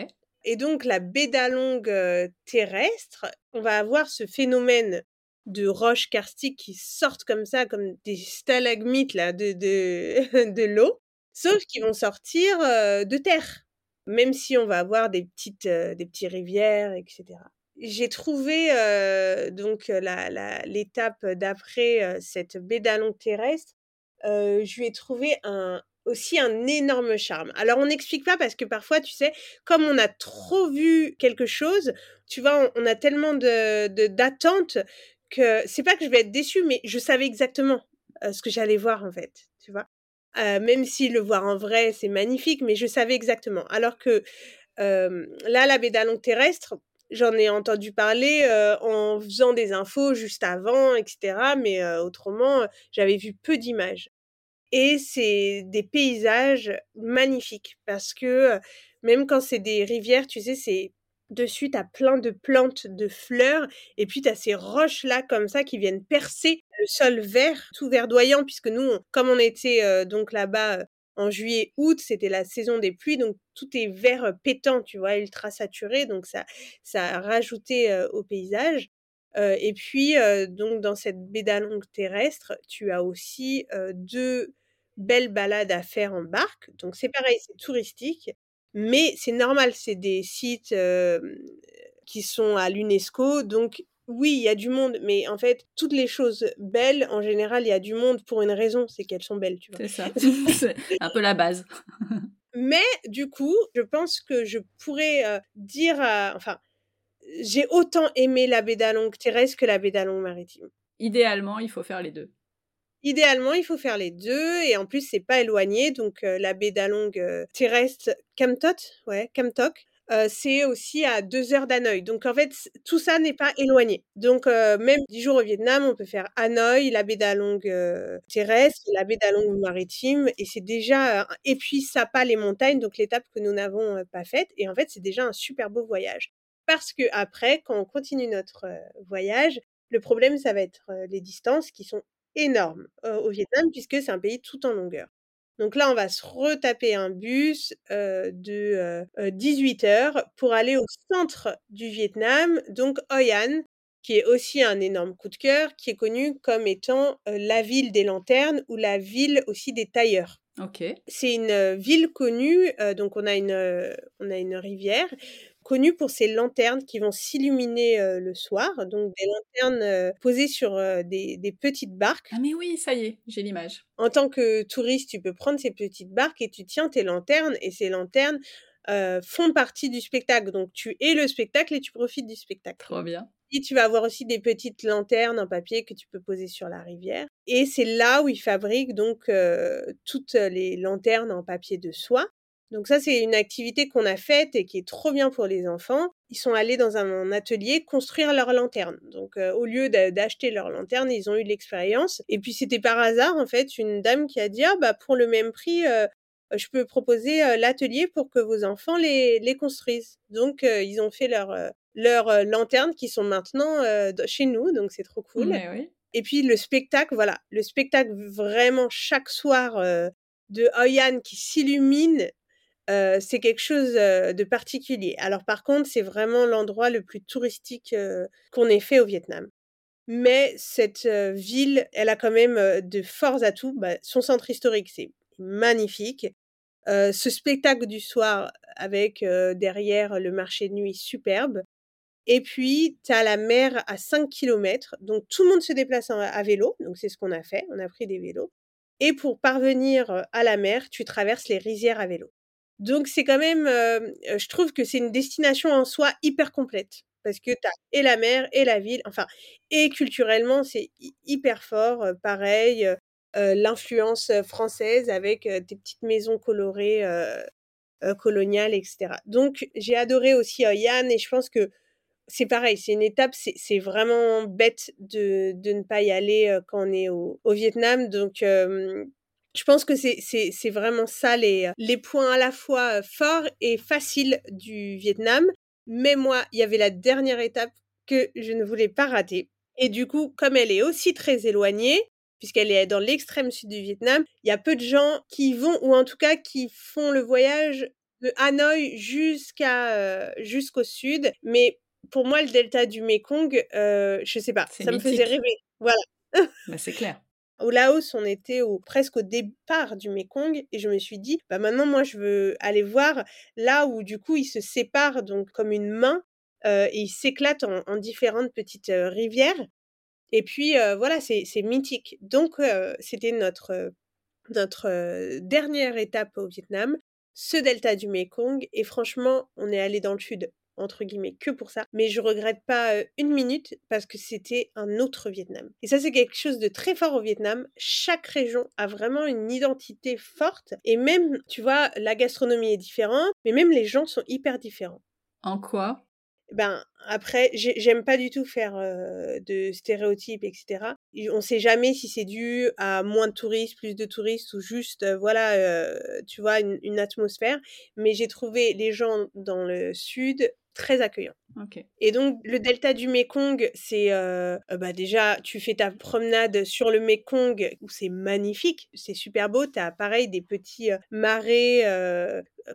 Et donc, la baie d'Along euh, terrestre, on va avoir ce phénomène de roches karstiques qui sortent comme ça, comme des stalagmites là, de, de, de l'eau, sauf qu'ils vont sortir de terre, même si on va avoir des petites, des petites rivières, etc. J'ai trouvé donc l'étape d'après cette baie d'Along terrestre, je lui ai trouvé un, aussi un énorme charme. Alors on n'explique pas parce que parfois, tu sais, comme on a trop vu quelque chose, tu vois, on, a tellement de d'attentes que c'est pas que je vais être déçue, mais je savais exactement ce que j'allais voir en fait, tu vois. Même si le voir en vrai, c'est magnifique, mais je savais exactement. Alors que là, la baie d'Along terrestre, j'en ai entendu parler en faisant des infos juste avant, etc. Mais autrement, j'avais vu peu d'images. Et c'est des paysages magnifiques parce que même quand c'est des rivières, tu sais, c'est dessus, tu as plein de plantes, de fleurs, et puis tu as ces roches-là comme ça qui viennent percer le sol vert, tout verdoyant, puisque nous, comme on était donc là-bas en juillet, août, c'était la saison des pluies, donc tout est vert pétant, tu vois, ultra saturé, donc ça, ça a rajouté au paysage. et puis, donc, dans cette baie d'Along terrestre, tu as aussi deux belles balades à faire en barque. Donc, c'est pareil, c'est touristique, mais c'est normal, c'est des sites qui sont à l'UNESCO, donc oui, il y a du monde, mais en fait, toutes les choses belles, en général, il y a du monde pour une raison, c'est qu'elles sont belles, tu vois. C'est ça, c'est un peu la base. mais du coup, je pense que je pourrais dire, enfin, j'ai autant aimé la baie d'Along terrestre que la baie d'Along maritime. Idéalement, il faut faire les deux. Idéalement, il faut faire les deux, et en plus, c'est pas éloigné, donc la baie d'Along terrestre, Kamtot, ouais, Kamtok, c'est aussi à deux heures d'Hanoï. Donc en fait, tout ça n'est pas éloigné. Donc même dix jours au Vietnam, on peut faire Hanoï, la baie d'Along terrestre, la baie d'Along maritime, et c'est déjà et puis ça pas les montagnes, donc l'étape que nous n'avons pas faite. Et en fait, c'est déjà un super beau voyage. Parce que après, quand on continue notre voyage, le problème, ça va être les distances qui sont énormes au Vietnam, puisque c'est un pays tout en longueur. Donc là, on va se retaper un bus de 18 heures pour aller au centre du Vietnam, donc Hoi An, qui est aussi un énorme coup de cœur, qui est connu comme étant la ville des lanternes ou la ville aussi des tailleurs. Ok. C'est une ville connue, donc on a une, on a une rivière connu pour ses lanternes qui vont s'illuminer le soir, donc des lanternes posées sur des, des, petites barques. Ah mais oui, ça y est, j'ai l'image. En tant que touriste, tu peux prendre ces petites barques et tu tiens tes lanternes et ces lanternes font partie du spectacle. Donc tu es le spectacle et tu profites du spectacle. Trop bien. Et tu vas avoir aussi des petites lanternes en papier que tu peux poser sur la rivière. Et c'est là où ils fabriquent donc toutes les lanternes en papier de soie. Donc ça, c'est une activité qu'on a faite et qui est trop bien pour les enfants. Ils sont allés dans un atelier construire leur lanterne. Donc au lieu d'acheter leur lanterne, ils ont eu l'expérience. Et puis c'était par hasard, en fait, une dame qui a dit, ah bah pour le même prix, je peux proposer l'atelier pour que vos enfants les, les construisent. Donc ils ont fait leur, leurs lanternes qui sont maintenant chez nous, donc c'est trop cool. oui. Et puis le spectacle, voilà, le spectacle vraiment chaque soir de Hoyan qui s'illumine c'est quelque chose de particulier. Alors par contre, c'est vraiment l'endroit le plus touristique qu'on ait fait au Vietnam. Mais cette ville, elle a quand même de forts atouts. Bah, son centre historique, c'est magnifique. ce spectacle du soir avec derrière le marché de nuit superbe. Et puis, tu as la mer à 5 km. Donc, tout le monde se déplace à vélo. Donc, c'est ce qu'on a fait. On a pris des vélos. Et pour parvenir à la mer, tu traverses les rizières à vélo. Donc c'est quand même, je trouve que c'est une destination en soi hyper complète parce que tu as et la mer et la ville, enfin et culturellement c'est hyper fort, pareil, l'influence française avec tes petites maisons colorées coloniales, etc. Donc j'ai adoré aussi Yann et je pense que c'est pareil, c'est une étape, c'est vraiment bête de, de, ne pas y aller quand on est au, au Vietnam. Donc, je pense que c'est vraiment ça les, les points à la fois forts et faciles du Vietnam. Mais moi, il y avait la dernière étape que je ne voulais pas rater. Et du coup, comme elle est aussi très éloignée, puisqu'elle est dans l'extrême sud du Vietnam, il y a peu de gens qui vont, ou en tout cas qui font le voyage de Hanoï jusqu'à jusqu'au sud. Mais pour moi, le delta du Mekong, euh, je sais pas, ça me faisait rêver. Voilà. bah, c'est clair. Au Laos, on était presque au départ du Mekong et je me suis dit, bah maintenant moi je veux aller voir là où du coup il se sépare donc comme une main et il s'éclate en, différentes petites rivières. Et puis voilà, c'est mythique. Donc c'était notre notre dernière étape au Vietnam, ce delta du Mekong et franchement, on est allé dans le sud entre guillemets que pour ça, mais je regrette pas une minute parce que c'était un autre Vietnam. Et ça c'est quelque chose de très fort au Vietnam. Chaque région a vraiment une identité forte et même, tu vois, la gastronomie est différente, mais même les gens sont hyper différents. En quoi? Ben après, j'aime pas du tout faire de stéréotypes, etc. On sait jamais si c'est dû à moins de touristes, plus de touristes ou juste, voilà, tu vois, une atmosphère. Mais j'ai trouvé les gens dans le sud très accueillant. Et donc, le delta du Mekong, c'est euh, euh, bah déjà, tu fais ta promenade sur le Mekong, où c'est magnifique, c'est super beau. Tu as pareil des petits euh, marais,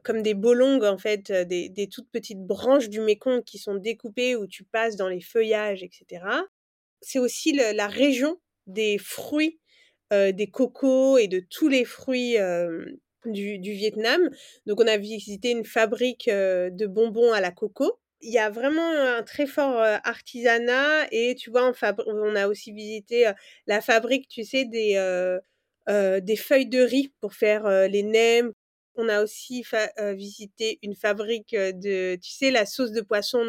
comme des bolongs, en fait, des, des, toutes petites branches du Mekong qui sont découpées, où tu passes dans les feuillages, etc. C'est aussi la région des fruits, des cocos et de tous les fruits. Du, Vietnam. Donc on a visité une fabrique de bonbons à la coco il y a vraiment un très fort artisanat et tu vois, on, on a aussi visité la fabrique, tu sais, des, feuilles de riz pour faire les nems. On a aussi visité une fabrique de, tu sais, la sauce de poisson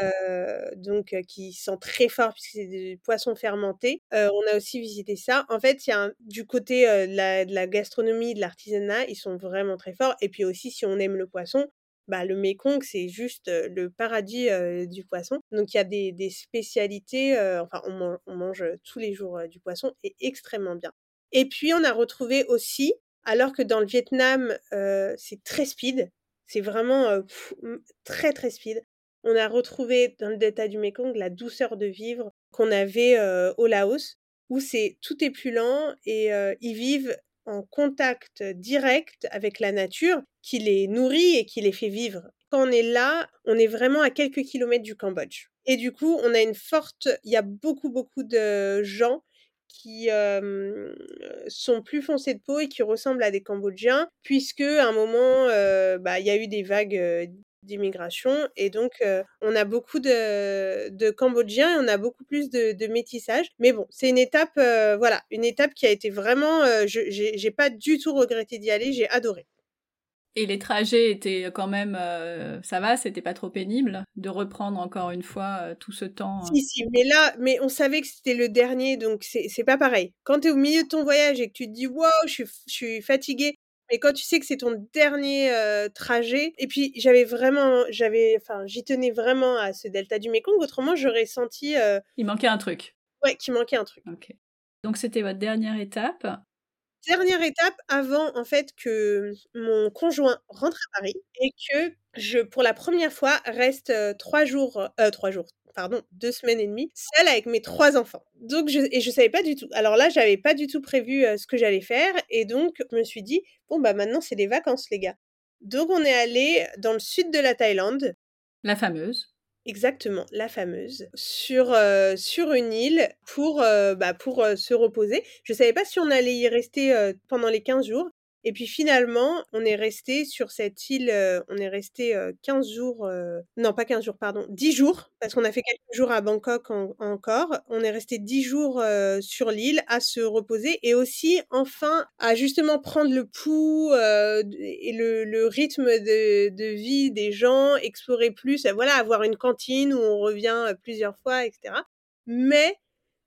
Noakman, donc qui sent très fort puisque c'est du poisson fermenté. on a aussi visité ça. En fait, il y a du côté de la, de la gastronomie, de l'artisanat, ils sont vraiment très forts. Et puis aussi, si on aime le poisson, bah, le Mekong, c'est juste le paradis du poisson. Donc il y a des, spécialités, enfin on, mange tous les jours du poisson et extrêmement bien. Et puis on a retrouvé aussi, alors que dans le Vietnam, c'est très speed, c'est vraiment très très speed, on a retrouvé dans le delta du Mekong la douceur de vivre qu'on avait au Laos, où c'est tout est plus lent et ils vivent en contact direct avec la nature qui les nourrit et qui les fait vivre. Quand on est là, on est vraiment à quelques kilomètres du Cambodge. Et du coup, on a une forte... Il y a beaucoup, beaucoup de gens qui sont plus foncés de peau et qui ressemblent à des Cambodgiens, puisque à un moment, bah, il y a eu des vagues d'immigration. Et donc, on a beaucoup de, de, Cambodgiens et on a beaucoup plus de, de métissage. Mais bon, c'est une étape, voilà, une étape qui a été vraiment, je j'ai pas du tout regretté d'y aller, j'ai adoré. Et les trajets étaient quand même, ça va, c'était pas trop pénible de reprendre encore une fois tout ce temps. Si, si, mais là, mais on savait que c'était le dernier, donc c'est pas pareil. Quand tu es au milieu de ton voyage et que tu te dis, wow, je suis, je suis fatiguée, et quand tu sais que c'est ton dernier trajet, et puis j'avais vraiment, j'avais, enfin, j'y tenais vraiment à ce delta du Mekong, autrement j'aurais senti. Il manquait un truc. Ouais, qu'il manquait un truc. Ok. Donc c'était votre dernière étape. Dernière étape avant en fait que mon conjoint rentre à Paris et que je, pour la première fois, reste trois jours, euh, trois jours, pardon, deux semaines et demie, seule avec mes trois enfants. Donc, je, et je savais pas du tout. Alors là, j'avais pas du tout prévu ce que j'allais faire. Et donc, je me suis dit, bon, bah maintenant, c'est les vacances, les gars. Donc, on est allé dans le sud de la Thaïlande. La fameuse. Exactement, la fameuse, sur, sur une île pour, bah, pour se reposer. Je savais pas si on allait y rester pendant les 15 jours, et puis finalement, on est resté sur cette île, on est resté 15 jours, non pas 15 jours, pardon, 10 jours, parce qu'on a fait quelques jours à Bangkok encore. On est resté 10 jours sur l'île à se reposer et aussi enfin à justement prendre le pouls et le, rythme de, de, vie des gens, explorer plus, voilà, avoir une cantine où on revient plusieurs fois, etc. Mais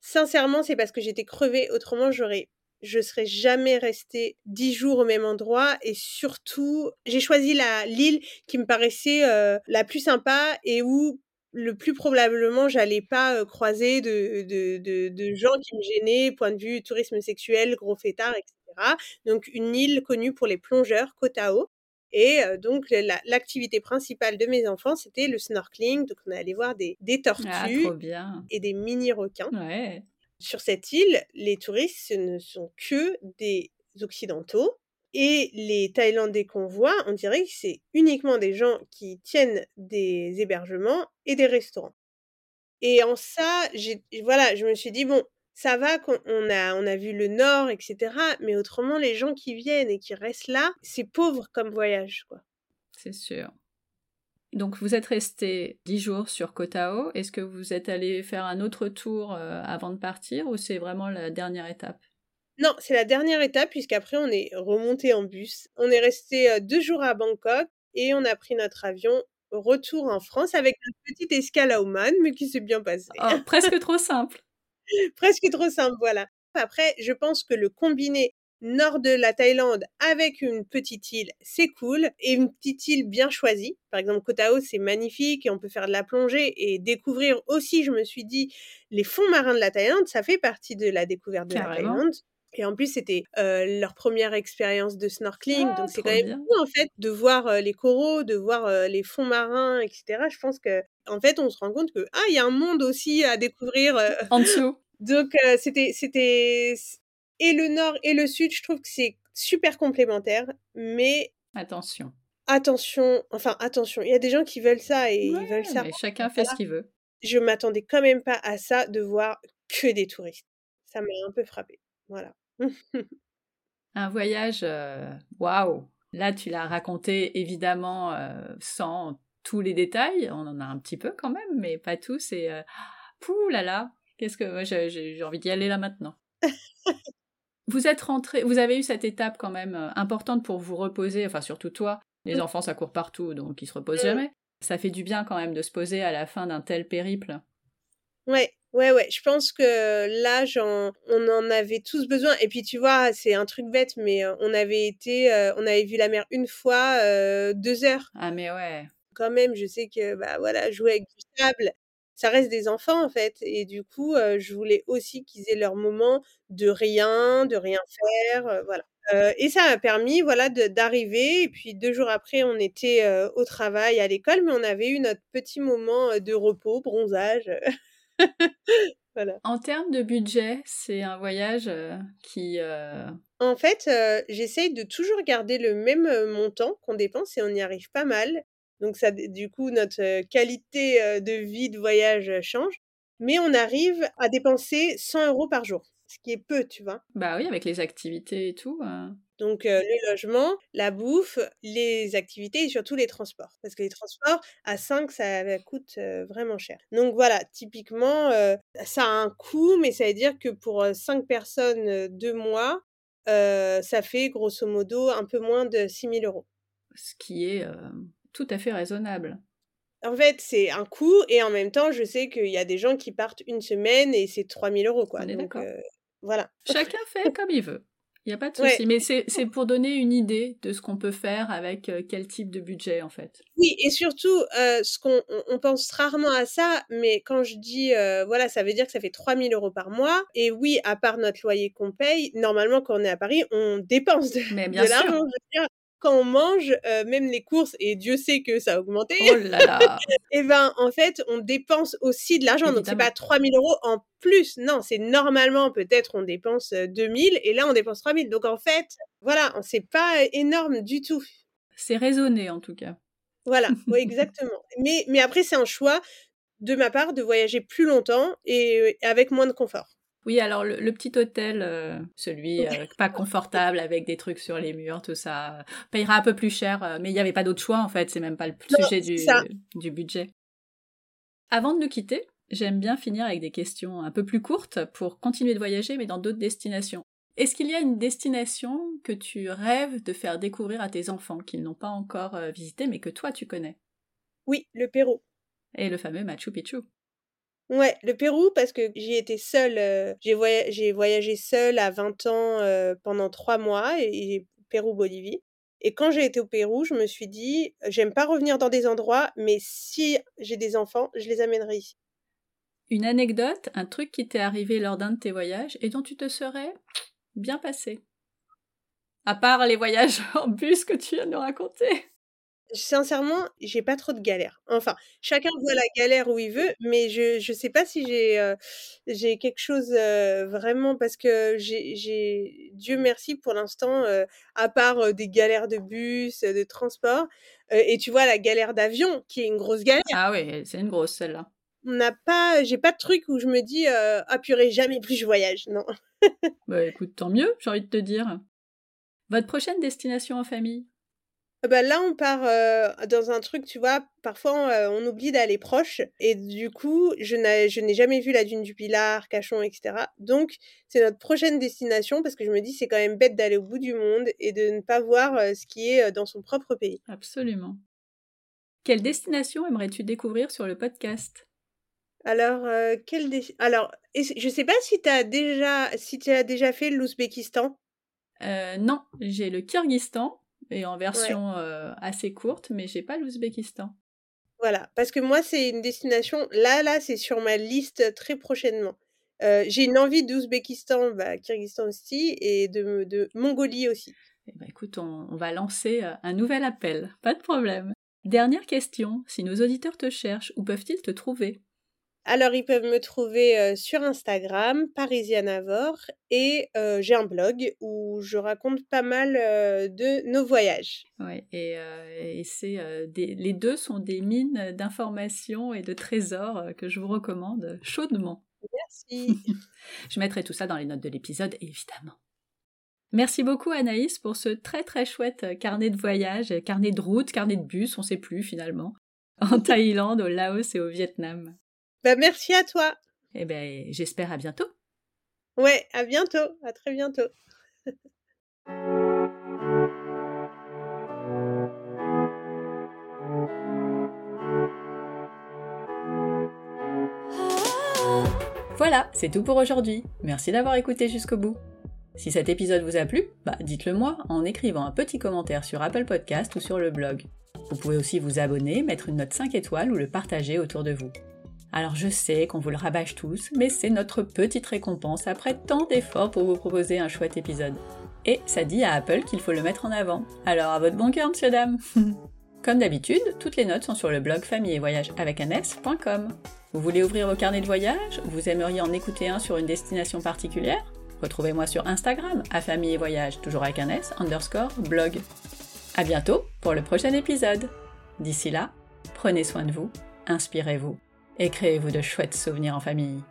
sincèrement, c'est parce que j'étais crevée, autrement j'aurais je serais jamais restée dix jours au même endroit et surtout j'ai choisi la l'île qui me paraissait la plus sympa et où le plus probablement j'allais pas croiser de, de, de, gens qui me gênaient point de vue tourisme sexuel gros fêtard etc donc une île connue pour les plongeurs Koh Tao Et donc, l'activité principale de mes enfants, c'était le snorkeling. Donc, on allait voir des, des Ah, tortues et des mini-requins. Ouais. Sur cette île, les touristes, ce ne sont que des occidentaux. Et les Thaïlandais qu'on voit, on dirait que c'est uniquement des gens qui tiennent des hébergements et des restaurants. Et en ça, voilà, je me suis dit, bon, ça va qu'on on a, on a vu le nord, etc. Mais autrement, les gens qui viennent et qui restent là, c'est pauvre comme voyage, quoi. C'est sûr. Donc vous êtes resté dix jours sur Koh Tao. Est-ce que vous êtes allé faire un autre tour euh, avant de partir ou c'est vraiment la dernière étape? Non, c'est la dernière étape puisqu'après on est remonté en bus. On est resté euh, deux jours à Bangkok et on a pris notre avion retour en France avec une petite escale à Oman, mais qui s'est bien passée. oh, Presque trop simple. presque trop simple, voilà. Après, je pense que le combiné nord de la Thaïlande avec une petite île, c'est cool. Et une petite île bien choisie. Par exemple, Koh Tao, c'est magnifique et on peut faire de la plongée et découvrir aussi, je me suis dit, les fonds marins de la Thaïlande, ça fait partie de la découverte de Carrément. la Thaïlande. Et en plus, c'était euh, leur première expérience de snorkeling. Ah, donc, c'est quand même bien. cool, en fait, de voir euh, les coraux, de voir euh, les fonds marins, etc. Je pense que, en fait, on se rend compte que, ah, il y a un monde aussi à découvrir. En dessous. donc c'était c'était et le nord et le sud, je trouve que c'est super complémentaire, mais Attention. attention, enfin attention, il y a des gens qui veulent ça et Ouais, ils veulent ça. mais chacun fait ce qu'il veut. Je m'attendais quand même pas à ça de voir que des touristes. Ça m'a un peu frappé. Voilà. Un voyage, euh, waouh Là, tu l'as raconté évidemment euh, sans tous les détails. On en a un petit peu quand même, mais pas tous. Et euh, pouh là là, qu'est-ce que j'ai envie d'y aller là maintenant. vous êtes rentré, vous avez eu cette étape quand même euh, importante pour vous reposer. Enfin, surtout toi. Les Mm. enfants, ça court partout, donc ils se reposent Mm. jamais. Ça fait du bien quand même de se poser à la fin d'un tel périple. Ouais, ouais, ouais. Je pense que là, on en avait tous besoin. Et puis, tu vois, c'est un truc bête, mais euh, on avait été, euh, on avait vu la mer une fois, euh, deux heures. Ah mais ouais. quand même, je sais que bah voilà, jouer avec du sable, ça reste des enfants en fait. Et du coup, euh, je voulais aussi qu'ils aient leur moment de rien, de rien faire, euh, voilà. Euh, et ça m'a permis, voilà, d'arriver. Et puis deux jours après, on était au travail, à l'école, mais on avait eu notre petit moment de repos, bronzage. voilà. En termes de budget, c'est un voyage qui En fait, j'essaye de toujours garder le même montant qu'on dépense et on y arrive pas mal. Donc ça, du coup, notre qualité de vie de voyage change. Mais on arrive à dépenser 100 euros par jour, ce qui est peu, tu vois? Bah oui, avec les activités et tout. euh, Donc euh, le logement, la bouffe, les activités et surtout les transports. Parce que les transports, à 5, ça coûte euh, vraiment cher. Donc voilà, typiquement, ça a un coût, mais ça veut dire que pour 5 personnes, euh, deux mois, ça fait grosso modo un peu moins de 6 000 euros. ce qui est tout à fait raisonnable. En fait, c'est un coût et en même temps, je sais qu'il y a des gens qui partent une semaine et c'est 3 000 euros, quoi. On est Donc d'accord. euh, voilà. Chacun fait comme il veut. Il n'y a pas de Ouais. souci. Mais c'est pour donner une idée de ce qu'on peut faire avec euh, quel type de budget, en fait. Oui, et surtout, euh, ce qu'on on, pense rarement à ça, mais quand je dis, euh, voilà, ça veut dire que ça fait 3000 euros par mois. Et oui, à part notre loyer qu'on paye, normalement, quand on est à Paris, on dépense de, Mais de bien sûr. Quand on mange, euh, même les courses, et Dieu sait que ça a augmenté, Oh là là et ben, en fait, on dépense aussi de l'argent. Donc, c'est pas 3000 euros en plus. Non, c'est normalement, peut-être, on dépense euh, 2000, et là, on dépense 3000. Donc, en fait, voilà, c'est pas euh, énorme du tout. C'est raisonné, en tout cas. Voilà, exactement. Mais, mais après, c'est un choix de ma part de voyager plus longtemps et euh, avec moins de confort. Oui, alors le, le petit hôtel, euh, celui euh, pas confortable avec des trucs sur les murs, tout ça, euh, payera un peu plus cher, euh, mais il n'y avait pas d'autre choix en fait, c'est même pas le Non, sujet du, budget. Avant de nous quitter, j'aime bien finir avec des questions un peu plus courtes pour continuer de voyager mais dans d'autres destinations. Est-ce qu'il y a une destination que tu rêves de faire découvrir à tes enfants qu'ils n'ont pas encore visité mais que toi tu connais? Oui, le Pérou. Et le fameux Machu Picchu. Ouais, le Pérou, parce que j'y étais seule. euh, j'ai voya- j'ai voyagé seule à 20 ans euh, pendant trois mois, et, Pérou-Bolivie. Et quand j'ai été au Pérou, je me suis dit, j'aime pas revenir dans des endroits, mais si j'ai des enfants, je les amènerai. Une anecdote, un truc qui t'est arrivé lors d'un de tes voyages et dont tu te serais bien passé. À part les voyages en bus que tu viens de nous raconter. Sincèrement, j'ai pas trop de galères. Enfin, chacun voit la galère où il veut, mais je je sais pas si j'ai, quelque chose, vraiment parce que j'ai j'ai Dieu merci pour l'instant, à part, des galères de bus, de transport, et tu vois la galère d'avion qui est une grosse galère. Ah oui, c'est une grosse celle-là. On n'a pas j'ai pas de truc où je me dis, «Ah purée, jamais plus je voyage», non. Bah écoute, tant mieux, j'ai envie de te dire. Votre prochaine destination en famille? Ah bah, là, on part, heu, dans un truc, tu vois, parfois, heu, on oublie d'aller proche et du coup, je n'ai je n'ai jamais vu la dune du Pilat, Cachon et cetera. Donc c'est notre prochaine destination parce que je me dis: «C'est quand même bête d'aller au bout du monde et de ne pas voir, heu, ce qui est, heu, dans son propre pays». Absolument. Quelle destination aimerais-tu découvrir sur le podcast? Alors, heu, quelle alors, est je sais pas si tu as déjà si tu as déjà fait l'Ouzbékistan? Heu, non, j'ai le Kirghizistan et en version, heu, assez courte, mais j'ai pas l'Ouzbékistan. Voilà, parce que moi, c'est une destination là là, c'est sur ma liste très prochainement. Heu, j'ai une envie d'Ouzbékistan, bah, Kirghizistan aussi et de de Mongolie aussi. Eh bah, écoute, on on va lancer, heu, un nouvel appel, pas de problème. Dernière question, si nos auditeurs te cherchent, où peuvent-ils te trouver? Alors, ils peuvent me trouver, sur Instagram, Parisianavore et j'ai un blog où je raconte pas mal, de nos voyages. Ouais et c'est, les 2 sont des mines d'informations et de trésors, que je vous recommande chaudement. Merci. Je mettrai tout ça dans les notes de l'épisode, évidemment. Merci beaucoup Anaïs pour ce très très chouette carnet de voyage, carnet de route, carnet de bus, on sait plus finalement, en Thaïlande, au Laos et au Vietnam. Bah, merci à toi. Eh beh, j'espère à bientôt. Ouais, à bientôt, à très bientôt. Voilà, c'est tout pour aujourd'hui. Merci d'avoir écouté jusqu'au bout. Si cet épisode vous a plu, bah dites-le moi en écrivant un petit commentaire sur Apple Podcast ou sur le blog. Vous pouvez aussi vous abonner, mettre une note 5 étoiles ou le partager autour de vous. Alors je sais qu'on vous le rabâche tous, mais c'est notre petite récompense après tant d'efforts pour vous proposer un chouette épisode. Et ça dit à Apple qu'il faut le mettre en avant. Alors à votre bon cœur, monsieur dame Comme d'habitude, toutes les notes sont sur le blog famille et voyage avec un. Vous voulez ouvrir vos carnets de voyage? Vous aimeriez en écouter un sur une destination particulière? Retrouvez-moi sur Instagram, à famille et voyage, toujours avec un s, underscore, blog. À bientôt pour le prochain épisode. D'ici là, prenez soin de vous, inspirez-vous et créez-vous de chouettes souvenirs en famille.